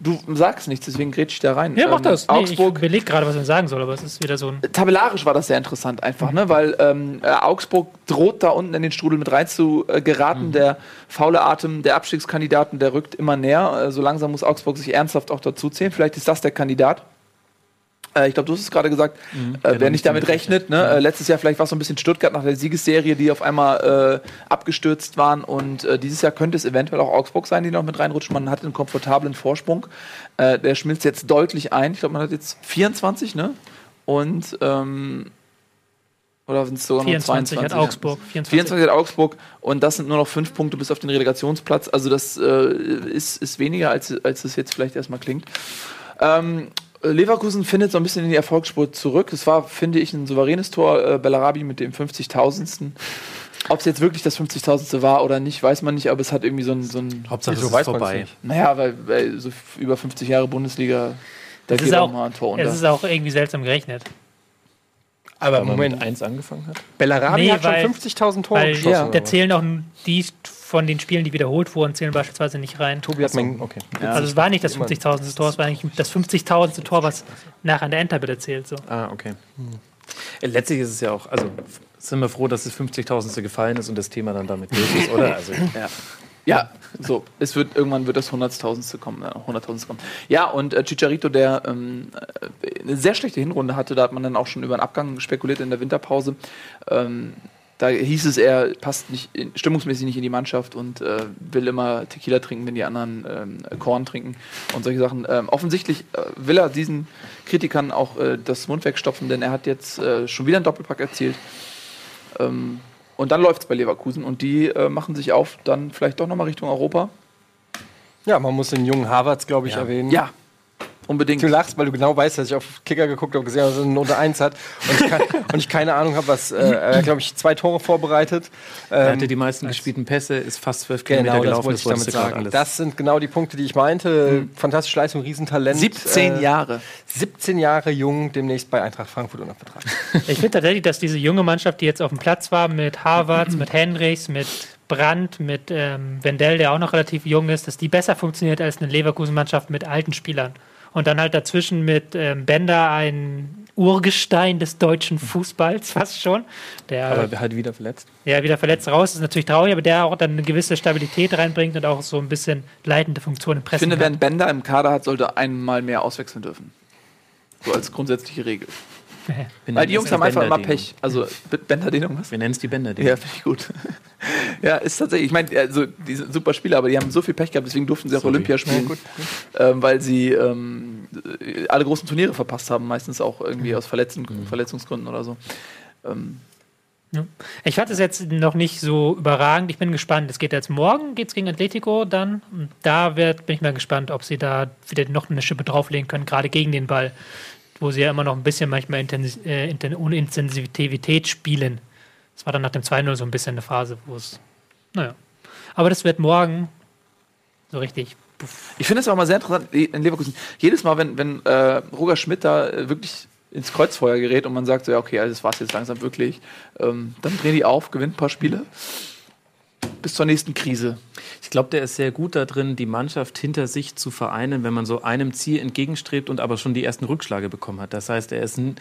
Du sagst nichts, deswegen grätsch ich da rein. Ja, mach Ähm, das. Nee, Augsburg. ich überlege gerade, was man sagen soll, aber es ist wieder so ein. tabellarisch war das sehr interessant einfach, ne? weil ähm, äh, Augsburg droht da unten in den Strudel mit rein zu äh, geraten. Der faule Atem der Abstiegskandidaten, der rückt immer näher. Äh, so langsam muss Augsburg sich ernsthaft auch dazu zählen. Vielleicht ist das der Kandidat. Äh, ich glaube, du hast es gerade gesagt, äh, wer noch nicht damit rechnet. Ne? Äh, letztes Jahr vielleicht war es so ein bisschen Stuttgart nach der Siegesserie, die auf einmal äh, abgestürzt waren. Und äh, dieses Jahr könnte es eventuell auch Augsburg sein, die noch mit reinrutschen. Man hat einen komfortablen Vorsprung. Äh, der schmilzt jetzt deutlich ein. Ich glaube, man hat jetzt 24, ne? Und ähm, oder sind es sogar noch 24 22? hat Augsburg. 24. 24 hat Augsburg und das sind nur noch fünf Punkte bis auf den Relegationsplatz. Also das äh, ist, ist weniger, als, als es jetzt vielleicht erstmal klingt. Ähm, Leverkusen findet so ein bisschen in die Erfolgsspur zurück. Das war, finde ich, ein souveränes Tor. Äh, Bellarabi mit dem 50.000. Ob es jetzt wirklich das 50.000. war oder nicht, weiß man nicht, aber es hat irgendwie so ein, so ein Hauptsache Wieso es ist vorbei. nicht? naja, weil, weil so über 50 Jahre Bundesliga, da Es geht ist auch mal ein Tor unter. Es ist auch irgendwie seltsam gerechnet. Aber Moment, 1 angefangen hat. Bellarabi Nee, hat schon weil- 50.000 Tore Weil geschossen. ja, da zählen auch die von den Spielen, die wiederholt wurden, zählen beispielsweise nicht rein. Tobi hat mein, Okay. Also es war nicht das Immer. 50.000. Tor, es war eigentlich das 50.000. Tor, was nach an der Endtabelle zählt. So. Ah, okay. Äh, Letztlich ist es ja auch, also sind wir froh, dass das 50.000. gefallen ist und das Thema dann damit durch ist, oder? Also, Ja. Ja, so, es wird irgendwann wird das 100.000. kommen, äh, 100.000. kommen. Ja, und äh, Chicharito, der ähm, äh, eine sehr schlechte Hinrunde hatte, da hat man dann auch schon über einen Abgang spekuliert in der Winterpause. Ähm, da hieß es, er passt nicht in, stimmungsmäßig nicht in die Mannschaft und äh, will immer Tequila trinken, wenn die anderen ähm, Korn trinken und solche Sachen. Ähm, offensichtlich äh, will er diesen Kritikern auch äh, das Mund wegstopfen, denn er hat jetzt äh, schon wieder einen Doppelpack erzielt. Ähm, und dann läuft es bei Leverkusen und die äh, machen sich auf, dann vielleicht doch nochmal Richtung Europa. Ja, man muss den jungen Harvards, glaube ich, Ja. erwähnen. Ja, unbedingt. Du lachst, weil du genau weißt, dass ich auf Kicker geguckt habe und gesehen habe, dass er eine Note 1 hat. Und ich, kann, und ich keine Ahnung habe, was. Äh, er hat, glaube ich, zwei Tore vorbereitet. er Ähm, hatte die meisten gespielten Pässe, ist fast 12 Kilometer Genau, das gelaufen. wollte ich damit sagen. Das sind genau die Punkte, die ich meinte. Fantastische Leistung, Riesentalent. 17 Äh, Jahre. 17 Jahre jung, demnächst bei Eintracht Frankfurt unter Vertrag. Ich finde tatsächlich, dass diese junge Mannschaft, die jetzt auf dem Platz war, mit Harvards, mit Henrichs, mit Brandt, mit ähm, Wendell, der auch noch relativ jung ist, dass die besser funktioniert als eine Leverkusen-Mannschaft mit alten Spielern. Und dann halt dazwischen mit ähm, Bender ein Urgestein des deutschen Fußballs, fast schon. Der Aber halt wieder verletzt. ja wieder verletzt raus ist natürlich traurig, aber der auch dann eine gewisse Stabilität reinbringt und auch so ein bisschen leitende Funktion im Ich Pressing. finde, wer hat. einen Bender im Kader hat, sollte einmal mehr auswechseln dürfen. So als grundsätzliche Regel. Weil die Jungs haben einfach immer. Pech. Also B- Bender den irgendwas? Wir nennen es die Bänder. Ja, finde ich gut. Ja, ist tatsächlich. Ich meine, also, die sind super Spieler, aber die haben so viel Pech gehabt, deswegen durften sie auch Sorry. Olympia spielen. Ähm, weil sie ähm, äh, alle großen Turniere verpasst haben, meistens auch irgendwie aus Verletzung, Verletzungsgründen oder so. Ähm, Ja. Ich fand es jetzt noch nicht so überragend. Ich bin gespannt. Es geht jetzt morgen, geht es gegen Atletico dann. Und da wird, bin ich mal gespannt, ob sie da wieder noch eine Schippe drauflegen können, gerade gegen den Ball, wo sie ja immer noch ein bisschen manchmal äh, ohne Intensivität spielen. Das war dann nach dem 2-0 so ein bisschen eine Phase, wo es. Naja. Aber das wird morgen so richtig. puff. Ich finde es auch mal sehr interessant in Leverkusen. Jedes Mal, wenn, wenn äh, Roger Schmidt da äh, wirklich ins Kreuzfeuer gerät und man sagt so, ja, okay, das war's jetzt langsam wirklich, ähm, dann drehen die auf, gewinnen ein paar Spiele. Bis zur nächsten Krise. Ich glaube, der ist sehr gut da drin, die Mannschaft hinter sich zu vereinen, wenn man so einem Ziel entgegenstrebt und aber schon die ersten Rückschläge bekommen hat. Das heißt, er ist, n-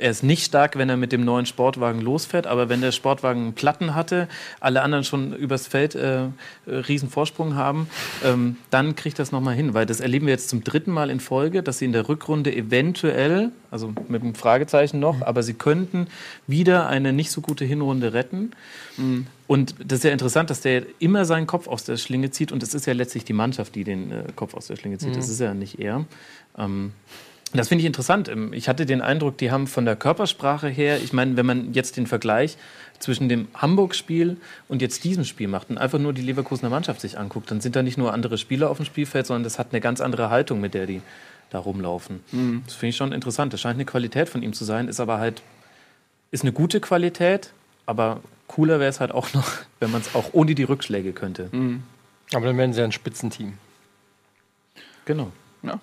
er ist nicht stark, wenn er mit dem neuen Sportwagen losfährt, aber wenn der Sportwagen Platten hatte, alle anderen schon übers Feld äh, riesen Vorsprung haben, ähm, dann kriegt das nochmal hin. Weil das erleben wir jetzt zum dritten Mal in Folge, dass sie in der Rückrunde eventuell, also mit einem Fragezeichen noch, aber sie könnten wieder eine nicht so gute Hinrunde retten. Und das ist ja interessant, dass der immer seinen Kopf aus der Schlinge zieht und es ist ja letztlich die Mannschaft, die den äh, Kopf aus der Schlinge zieht. Das ist ja nicht er. Ähm, das finde ich interessant. Ähm, Ich hatte den Eindruck, die haben von der Körpersprache her, ich meine, wenn man jetzt den Vergleich zwischen dem Hamburg-Spiel und jetzt diesem Spiel macht und einfach nur die Leverkusener Mannschaft sich anguckt, dann sind da nicht nur andere Spieler auf dem Spielfeld, sondern das hat eine ganz andere Haltung, mit der die da rumlaufen. Das finde ich schon interessant. Das scheint eine Qualität von ihm zu sein, ist aber halt, ist eine gute Qualität, aber cooler wäre es halt auch noch, wenn man es auch ohne die Rückschläge könnte. Aber dann werden sie ja ein Spitzenteam. Genau. Ja.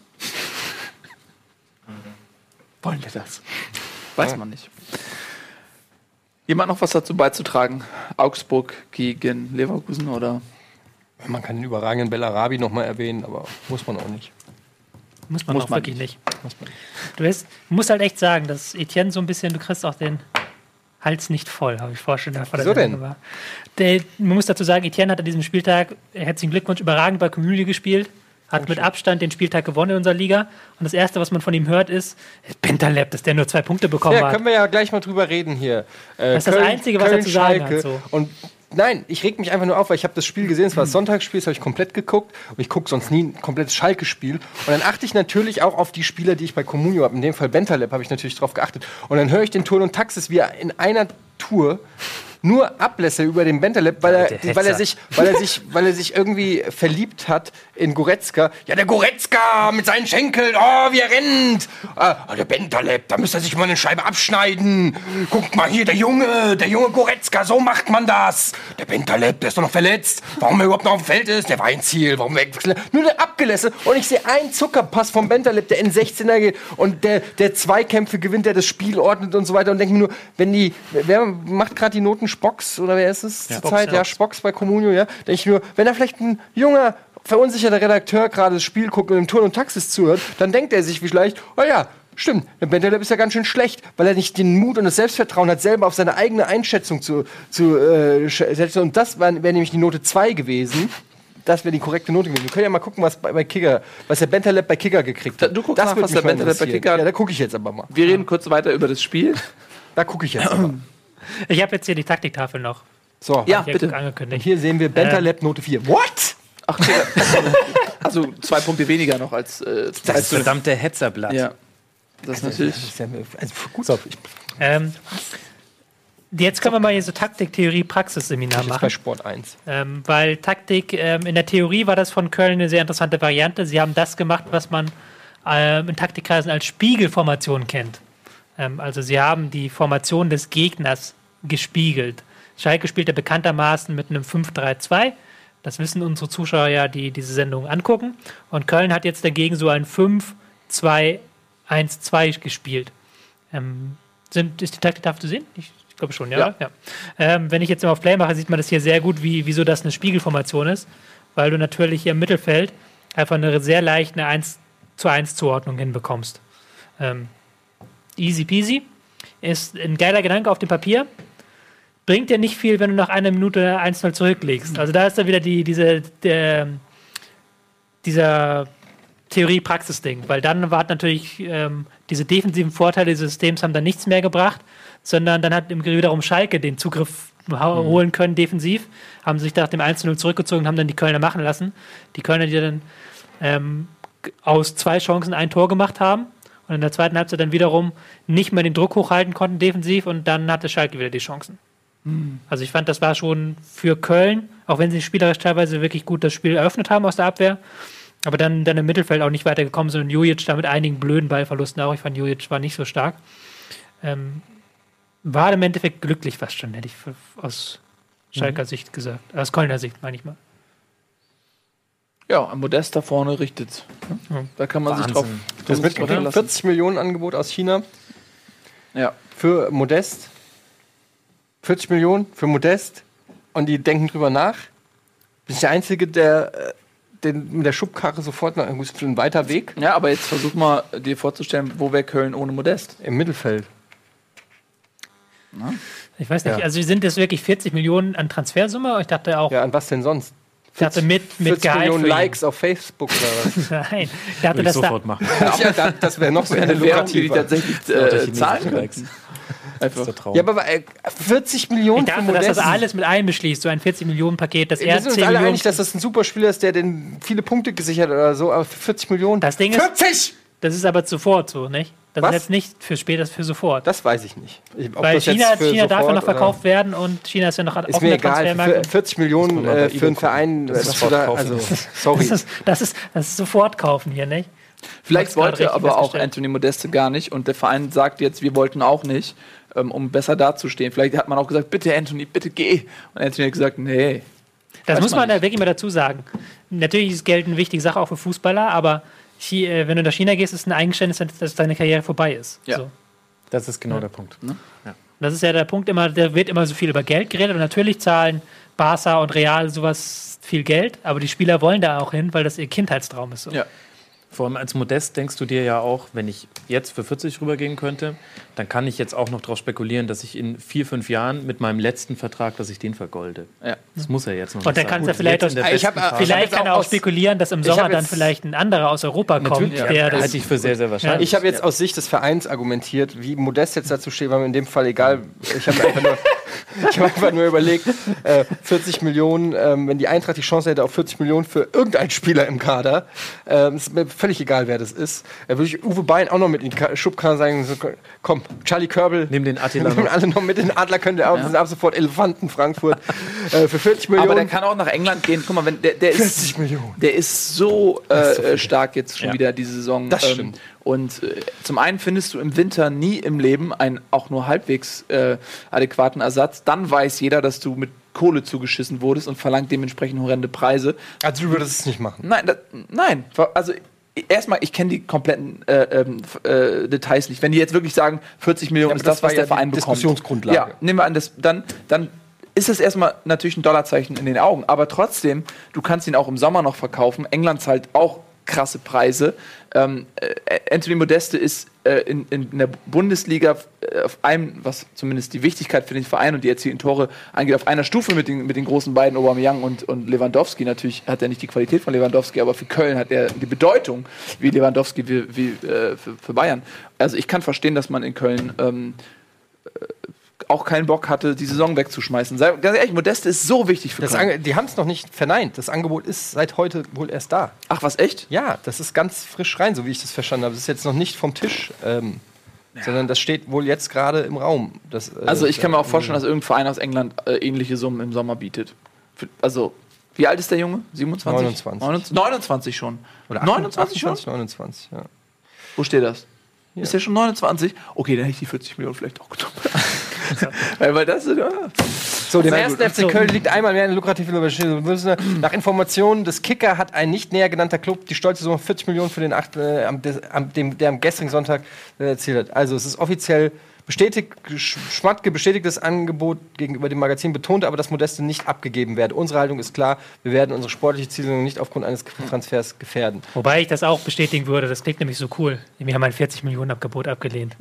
Wollen wir das? Weiß man nicht. Jemand noch was dazu beizutragen? Augsburg gegen Leverkusen oder? Man kann den überragenden Bellarabi nochmal erwähnen, aber muss man auch nicht. Muss man Muss auch man wirklich nicht. nicht. Du weißt, musst halt echt sagen, dass Etienne so ein bisschen, du kriegst auch den Hals nicht voll, habe ich vorher schon vor der Sendung denn? war. Der, man muss dazu sagen, Etienne hat an diesem Spieltag, herzlichen Glückwunsch, überragend bei Community gespielt, hat mit Abstand den Spieltag gewonnen in unserer Liga. Und das Erste, was man von ihm hört, ist, Bentaleb, dass der nur zwei Punkte bekommen Ja, hat. können wir ja gleich mal drüber reden hier. Äh, Das ist das Einzige, was er zu sagen hat, so. Und nein, ich reg mich einfach nur auf, weil ich habe das Spiel gesehen, es war das Sonntagsspiel, das habe ich komplett geguckt und ich gucke sonst nie ein komplettes Schalke-Spiel. Und dann achte ich natürlich auch auf die Spieler, die ich bei Comunio habe. In dem Fall Bentaleb habe ich natürlich drauf geachtet. Und dann höre ich den Ton und Taxis, wie er in einer Tour nur Ablässe über den Bentaleb, weil er, weil er Hetzer. sich, weil er sich, weil er sich irgendwie verliebt hat in Goretzka. Ja, der Goretzka mit seinen Schenkeln, oh, wie er rennt. Ah, der Bentaleb, da müsste er sich mal eine Scheibe abschneiden. Guckt mal hier, der Junge, der junge Goretzka, so macht man das. Der Bentaleb, der ist doch noch verletzt. Warum er überhaupt noch auf dem Feld ist, der war ein Ziel. Warum weg? Nur der Abgelässe. Und ich sehe einen Zuckerpass vom Bentaleb, der in 16er geht und der, der Zweikämpfe gewinnt, der das Spiel ordnet und so weiter. Und denke mir nur, wenn die, wer macht gerade die Noten Spocks oder wer ist es zur Zeit? Ja, Spocks bei Comunio, ja. Denke ich mir nur, wenn da vielleicht ein junger, verunsicherter Redakteur gerade das Spiel guckt und im Turn und Taxis zuhört, dann denkt er sich vielleicht, oh ja, stimmt, der Bentaleb ist ja ganz schön schlecht, weil er nicht den Mut und das Selbstvertrauen hat, selber auf seine eigene Einschätzung zu, zu äh, setzen. Und das wäre wär nämlich die Note 2 gewesen. Das wäre die korrekte Note gewesen. Wir können ja mal gucken, was bei, bei Kicker, was der Bentaleb bei Kicker gekriegt hat. Du guckst das nach, was der Bentaleb bei. Kicker hat. Ja, da gucke ich jetzt aber mal. Wir reden kurz weiter über das Spiel. Da gucke ich jetzt aber. Ich habe jetzt hier die Taktiktafel noch. So, Ja, Hier bitte. und angekündigt. hier sehen wir Bentaleb Note 4. What? Ach, Digga. also zwei Punkte weniger noch als, äh, Das als verdammte Hetzerblatt. Ja. Das ist natürlich. Das ist ja, also, gut, ich Ähm, jetzt können wir mal hier so Taktik-Theorie-Praxis-Seminar bin jetzt machen. bei Sport 1. Ähm, weil Taktik, ähm, in der Theorie war das von Köln eine sehr interessante Variante. Sie haben das gemacht, was man ähm, in Taktikkreisen als Spiegelformation kennt. Ähm, also sie haben die Formation des Gegners gespiegelt. Schalke spielt ja bekanntermaßen mit einem 5-3-2. Das wissen unsere Zuschauer ja, die diese Sendung angucken. Und Köln hat jetzt dagegen so ein 5-2-1-2 gespielt. Ähm, sind, ist die Taktiktafel zu sehen? Ich, ich glaube schon, ja. Ja. ja. Ähm, wenn ich jetzt immer auf Play mache, sieht man das hier sehr gut, wie, wieso das eine Spiegelformation ist, weil du natürlich hier im Mittelfeld einfach eine sehr leichte 1 zu 1 Zuordnung hinbekommst. Ähm, easy peasy. Ist ein geiler Gedanke auf dem Papier. Bringt dir nicht viel, wenn du nach einer Minute 1-0 zurücklegst. Also da ist dann wieder die, diese, der, dieser Theorie-Praxis-Ding, weil dann war natürlich ähm, diese defensiven Vorteile des Systems haben dann nichts mehr gebracht, sondern dann hat im Grunde wiederum Schalke den Zugriff hau- holen können defensiv, haben sich nach dem 1-0 zurückgezogen und haben dann die Kölner machen lassen. Die Kölner, die dann ähm, aus zwei Chancen ein Tor gemacht haben und in der zweiten Halbzeit dann wiederum nicht mehr den Druck hochhalten konnten defensiv und dann hatte Schalke wieder die Chancen. Also ich fand, das war schon für Köln, auch wenn sie spielerisch teilweise wirklich gut das Spiel eröffnet haben aus der Abwehr, aber dann, dann im Mittelfeld auch nicht weitergekommen sind und Jujic da mit einigen blöden Ballverlusten auch. Ich fand, Jujic war nicht so stark. Ähm, war im Endeffekt glücklich fast schon, hätte ich aus Schalker Sicht gesagt. Aus Kölner Sicht, meine ich mal. Ja, ein Modest da vorne richtet. Da kann man sich drauf, Wahnsinn. Das sich drauf mit verlassen. 40 Millionen Angebot aus China Ja. für Modest. 40 Millionen für Modest. Und die denken drüber nach. Bin ich der Einzige, der äh, den, mit der Schubkarre sofort nach für einen weiter Weg ja, aber jetzt versuch mal dir vorzustellen, wo wäre Köln ohne Modest? im Mittelfeld. Ich weiß nicht, Ja. also sind das wirklich 40 Millionen an Transfersumme? Ich dachte auch, Ja, an was denn sonst? ich dachte mit, mit 40 Gehalt Millionen. Likes auf Facebook oder was? Nein, ich dachte, Würde ich dass da, sofort machen. ja, da, das wäre noch so Eine Währung, die tatsächlich der äh, zahlen können. Einfach. Das ist der Traum. Ja, aber äh, 40 Millionen ich dachte, dass das alles mit einbeschließt, so ein 40 Millionen Paket, das Wir er sind 10 uns alle Millionen. einig, dass das ein super Spieler ist, der den viele Punkte gesichert hat oder so, aber für 40 Millionen. Das Ding ist- 40! das ist aber sofort so, nicht? Das Was? ist jetzt nicht für später, das ist für sofort. Das weiß ich nicht. Ich- ob Weil das jetzt China, für China darf ja noch oder- verkauft werden und China ist ja noch Ist mir offener egal. Transfermarkt. Für 40 Millionen äh, für einen Verein, gucken. Das ist da, sofort also, kaufen. sorry. Das ist, das, ist, das ist sofort kaufen hier, nicht? Vielleicht wollte aber auch. Anthony Modeste gar nicht und der Verein sagt jetzt, wir wollten auch nicht, ähm, um besser dazustehen. Vielleicht hat man auch gesagt, bitte Anthony, bitte geh. Und Anthony hat gesagt, nee. Das muss man man da wirklich mal dazu sagen. Natürlich ist Geld eine wichtige Sache auch für Fußballer, aber äh, wenn du nach China gehst, ist ein Eingeständnis, dass deine Karriere vorbei ist. Ja. So. Das ist genau der Punkt. Das ist ja der Punkt immer, da wird immer so viel über Geld geredet und natürlich zahlen Barca und Real sowas viel Geld, aber die Spieler wollen da auch hin, weil das ihr Kindheitstraum ist. So. Ja. Vor allem als Modest denkst du dir ja auch, wenn ich jetzt für 40 rübergehen könnte, dann kann ich jetzt auch noch darauf spekulieren, dass ich in vier, fünf Jahren mit meinem letzten Vertrag, dass ich den vergolde. Ja. Das muss er jetzt noch Und dann kannst du vielleicht in aus- der Ich hab-. Vielleicht kann auch er auch spekulieren, dass im Sommer dann vielleicht ein anderer aus Europa kommt, Natürlich, der ja, das halte ich für sehr, sehr wahrscheinlich. Ich habe jetzt aus Sicht des Vereins argumentiert, wie Modest jetzt dazu steht, war mir in dem Fall egal. Ich habe einfach nur, ich hab einfach nur überlegt, äh, 40 Millionen, ähm, wenn die Eintracht die Chance hätte auf 40 Millionen für irgendeinen Spieler im Kader, ähm, ist mir völlig egal, wer das ist. Da würde ich Uwe Bein auch noch mit in die Ka- Schubkarre sagen, so, komm, Charlie Körbel, Nimm den Attila nehmen noch. alle noch mit, den Adler können der auch, sind ab sofort Elefanten Frankfurt. äh, für 40 Millionen. Aber der kann auch nach England gehen. Guck mal, wenn der, der 40 ist, Millionen. der ist so, äh, so stark jetzt schon Ja. wieder diese Saison. Das stimmt. Und äh, zum einen findest du im Winter nie im Leben einen auch nur halbwegs äh, adäquaten Ersatz. Dann weiß jeder, dass du mit Kohle zugeschissen wurdest und verlangt dementsprechend horrende Preise. Also du würdest es nicht machen. Nein, das, nein. Also erstmal, ich kenne die kompletten äh, ähm, äh, Details nicht. Wenn die jetzt wirklich sagen, 40 Millionen Ja, ist das, das was der ja Verein bekommt. Diskussionsgrundlage. Ja, nehmen wir an, das, dann, dann ist es erstmal natürlich ein Dollarzeichen in den Augen. Aber trotzdem, du kannst ihn auch im Sommer noch verkaufen. England zahlt auch krasse Preise. Ähm, äh, Anthony Modeste ist äh, in, in, der Bundesliga äh, auf einem, was zumindest die Wichtigkeit für den Verein und die erzielten Tore angeht, auf einer Stufe mit den, mit den großen beiden Aubameyang und, und Lewandowski. Natürlich hat er nicht die Qualität von Lewandowski, aber für Köln hat er die Bedeutung wie Lewandowski wie, wie äh, für, für Bayern. Also ich kann verstehen, dass man in Köln ähm, äh, auch keinen Bock hatte, die Saison wegzuschmeißen. Sei, ganz ehrlich, Modeste ist so wichtig für Das Köln. Die haben es noch nicht verneint. Das Angebot ist seit heute wohl erst da. Ach, was, echt? Ja, das ist ganz frisch rein, so wie ich das verstanden habe. Das ist jetzt noch nicht vom Tisch, ähm, sondern das steht wohl jetzt gerade im Raum. Das, äh, Also ich kann mir auch äh, vorstellen, dass irgendein Verein aus England äh, ähnliche Summen im Sommer bietet. Für, also, wie alt ist der Junge? 27? 29. 29, 29 schon. Oder 29 schon? 28, 29, ja. Wo steht das? Ist der schon 29? Okay, dann hätte ich die 40 Millionen vielleicht auch genommen. weil, weil das ja. So, dem ersten. FC. Köln liegt einmal mehr eine lukrative Überschrift. Nach Informationen des Kicker hat ein nicht näher genannter Club die stolze Summe 40 Millionen für den acht, äh, am, des, am, dem, der am gestrigen Sonntag äh, erzielt hat. Also es ist offiziell bestätigt, Sch- Schmatke bestätigtes Angebot gegenüber dem Magazin, betonte aber, dass Modeste nicht abgegeben werde. Unsere Haltung ist klar, wir werden unsere sportliche Zielsetzung nicht aufgrund eines Transfers gefährden. Wobei ich das auch bestätigen würde, das klingt nämlich so cool. Wir haben ein 40 Millionen Abgebot abgelehnt.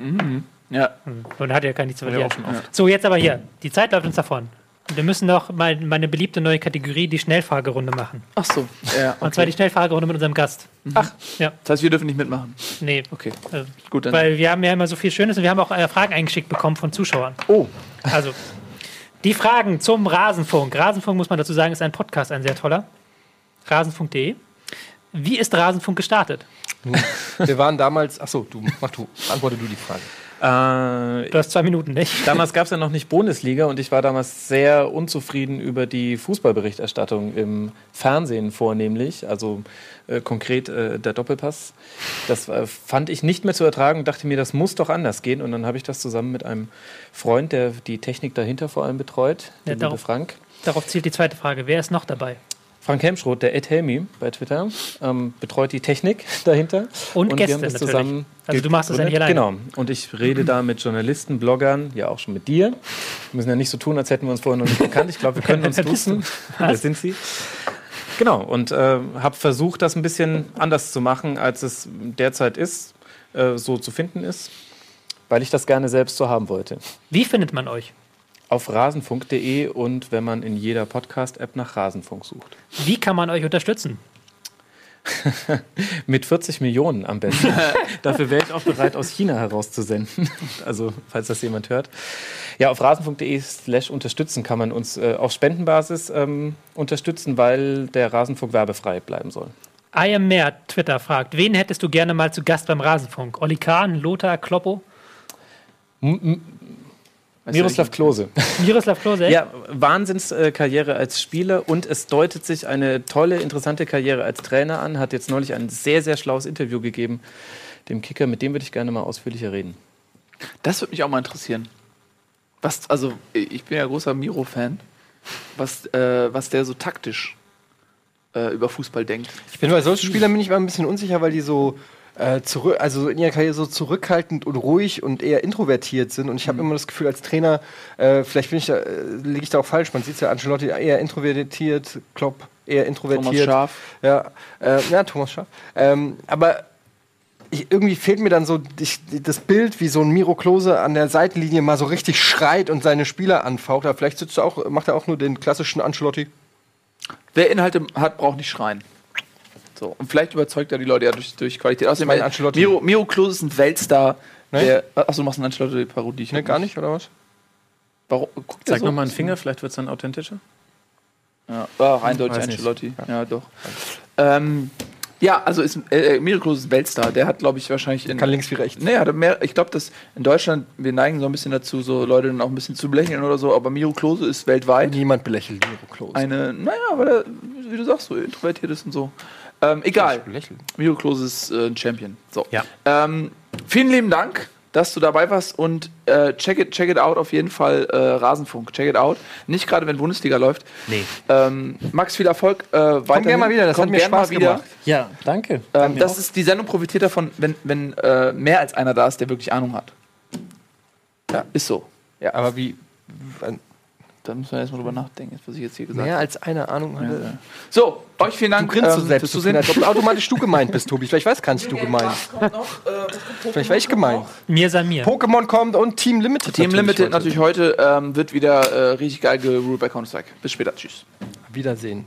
Ja. Und hat ja gar nichts zu verlieren. oft. So, jetzt aber hier. Die Zeit läuft uns davon. Und wir müssen noch mal meine beliebte neue Kategorie, die Schnellfragerunde, machen. Ach so. Ja, Und zwar die Schnellfragerunde mit unserem Gast. Ach, Ja, das heißt, wir dürfen nicht mitmachen. nee. Okay, Äh, gut, dann. weil wir haben ja immer so viel Schönes und wir haben auch äh, Fragen eingeschickt bekommen von Zuschauern. oh, Also, Die Fragen zum Rasenfunk. Rasenfunk, muss man dazu sagen, ist ein Podcast, ein sehr toller. Rasenfunk.de. Wie ist Rasenfunk gestartet? Wir waren damals. Achso, du, mach du, antworte du die Frage. Äh, Du hast zwei Minuten, nicht? damals gab es ja noch nicht Bundesliga und ich war damals sehr unzufrieden über die Fußballberichterstattung im Fernsehen vornehmlich, also äh, konkret äh, der Doppelpass. Das äh, fand ich nicht mehr zu ertragen und dachte mir, das muss doch anders gehen. Und dann habe ich das zusammen mit einem Freund, der die Technik dahinter vor allem betreut, Ja, liebe darauf- Frank. Darauf zielt die zweite Frage. Wer ist noch dabei? Frank Helmschroth, der Ed Helmi bei Twitter, ähm, betreut die Technik dahinter. Und wir Gäste haben das natürlich. zusammen Also du machst das ja nicht alleine. Genau. Und ich rede da mit Journalisten, Bloggern, ja auch schon mit dir. Wir müssen ja nicht so tun, als hätten wir uns vorher noch nicht gekannt. Ich glaube, wir können uns duzen. Wer sind Sie? Genau. Und äh, habe versucht, das ein bisschen anders zu machen, als es derzeit ist, äh, so zu finden ist, weil ich das gerne selbst so haben wollte. Wie findet man euch? Auf rasenfunk.de und wenn man in jeder Podcast-App nach Rasenfunk sucht. Wie kann man euch unterstützen? Mit 40 Millionen am besten. Dafür wäre ich auch bereit, aus China herauszusenden. Also, falls das jemand hört. Ja, auf rasenfunk.de slash unterstützen kann man uns äh, auf Spendenbasis ähm, unterstützen, weil der Rasenfunk werbefrei bleiben soll. I am mehr Twitter fragt, wen hättest du gerne mal zu Gast beim Rasenfunk? Olli Kahn, Lothar, Kloppo? Miroslav Klose. Miroslav Klose? echt? Ja, Wahnsinnskarriere als Spieler und es deutet sich eine tolle, interessante Karriere als Trainer an. Hat jetzt neulich ein sehr, sehr schlaues Interview gegeben, dem Kicker. Mit dem würde ich gerne mal ausführlicher reden. Das würde mich auch mal interessieren. Was, also, ich bin ja großer Miro-Fan. Was, äh, was der so taktisch äh, über Fußball denkt. Ich bin bei solchen Spielern bin ich mal ein bisschen unsicher, weil die so äh, zurück, also in ihrer Karriere so zurückhaltend und ruhig und eher introvertiert sind. Und ich habe immer das Gefühl, als Trainer, äh, vielleicht bin ich da, äh, liege ich da auch falsch. Man sieht ja Ancelotti eher introvertiert, Klopp eher introvertiert. Thomas Schaaf. Ja, äh, ja Thomas Schaaf. Ähm, aber ich, irgendwie fehlt mir dann so ich, das Bild, wie so ein Miro Klose an der Seitenlinie mal so richtig schreit und seine Spieler anfaucht. Aber vielleicht sitzt er auch, macht er auch nur den klassischen Ancelotti. Wer Inhalte hat, braucht nicht schreien. So. Und vielleicht überzeugt er die Leute ja durch, durch Qualität. Außerdem, mein Ancelotti. Miro, Miro Klose ist ein Weltstar. Ne? Der, achso, du machst eine Ancelotti-Parodie. Ne, hab gar nicht- oder was? Warum? Guckt Zeig so? noch mal einen Finger, vielleicht wird es dann authentischer. Ja, ah, eindeutig nicht. Ancelotti. Ja, doch. Ähm, ja, also ist, äh, Miro Klose ist ein Weltstar. Der hat, glaube ich, wahrscheinlich in. Kann links wie rechts. Nee, hat mehr, ich glaube, dass in Deutschland, wir neigen so ein bisschen dazu, so Leute dann auch ein bisschen zu belächeln oder so, aber Miro Klose ist weltweit Niemand belächelt Miro Klose. eine, naja, weil er, wie du sagst, so introvertiert ist und so. Ähm, egal. Miro Klose ist äh, ein Champion. So. Ja. Ähm, vielen lieben Dank, dass du dabei warst und äh, check, it, check it out auf jeden Fall äh, Rasenfunk. Check it out. Nicht gerade, wenn Bundesliga läuft. Nee. Ähm, Max, viel Erfolg. Äh, weiterhin. gern mal wieder, das Komm hat mir Spaß gemacht. Ja, danke. Ähm, das ist, die Sendung profitiert davon, wenn, wenn äh, mehr als einer da ist, der wirklich Ahnung hat. Ja, ist so. Ja, aber wie. Da müssen wir erstmal drüber nachdenken, was ich jetzt hier gesagt Mehr habe. als eine Ahnung hatte. Ja. So, euch vielen Du Dank grinst so ähm, selbst Zusehen. als ob automatisch du gemeint bist, Tobi. Vielleicht weiß gar nicht du gemeint. Vielleicht war ich gemeint. Mir sei mir. Pokémon kommt und Team Limited. Team Limited heute. natürlich heute ähm, wird wieder äh, richtig geil geruled bei Counter-Strike. Bis später. Tschüss. Wiedersehen.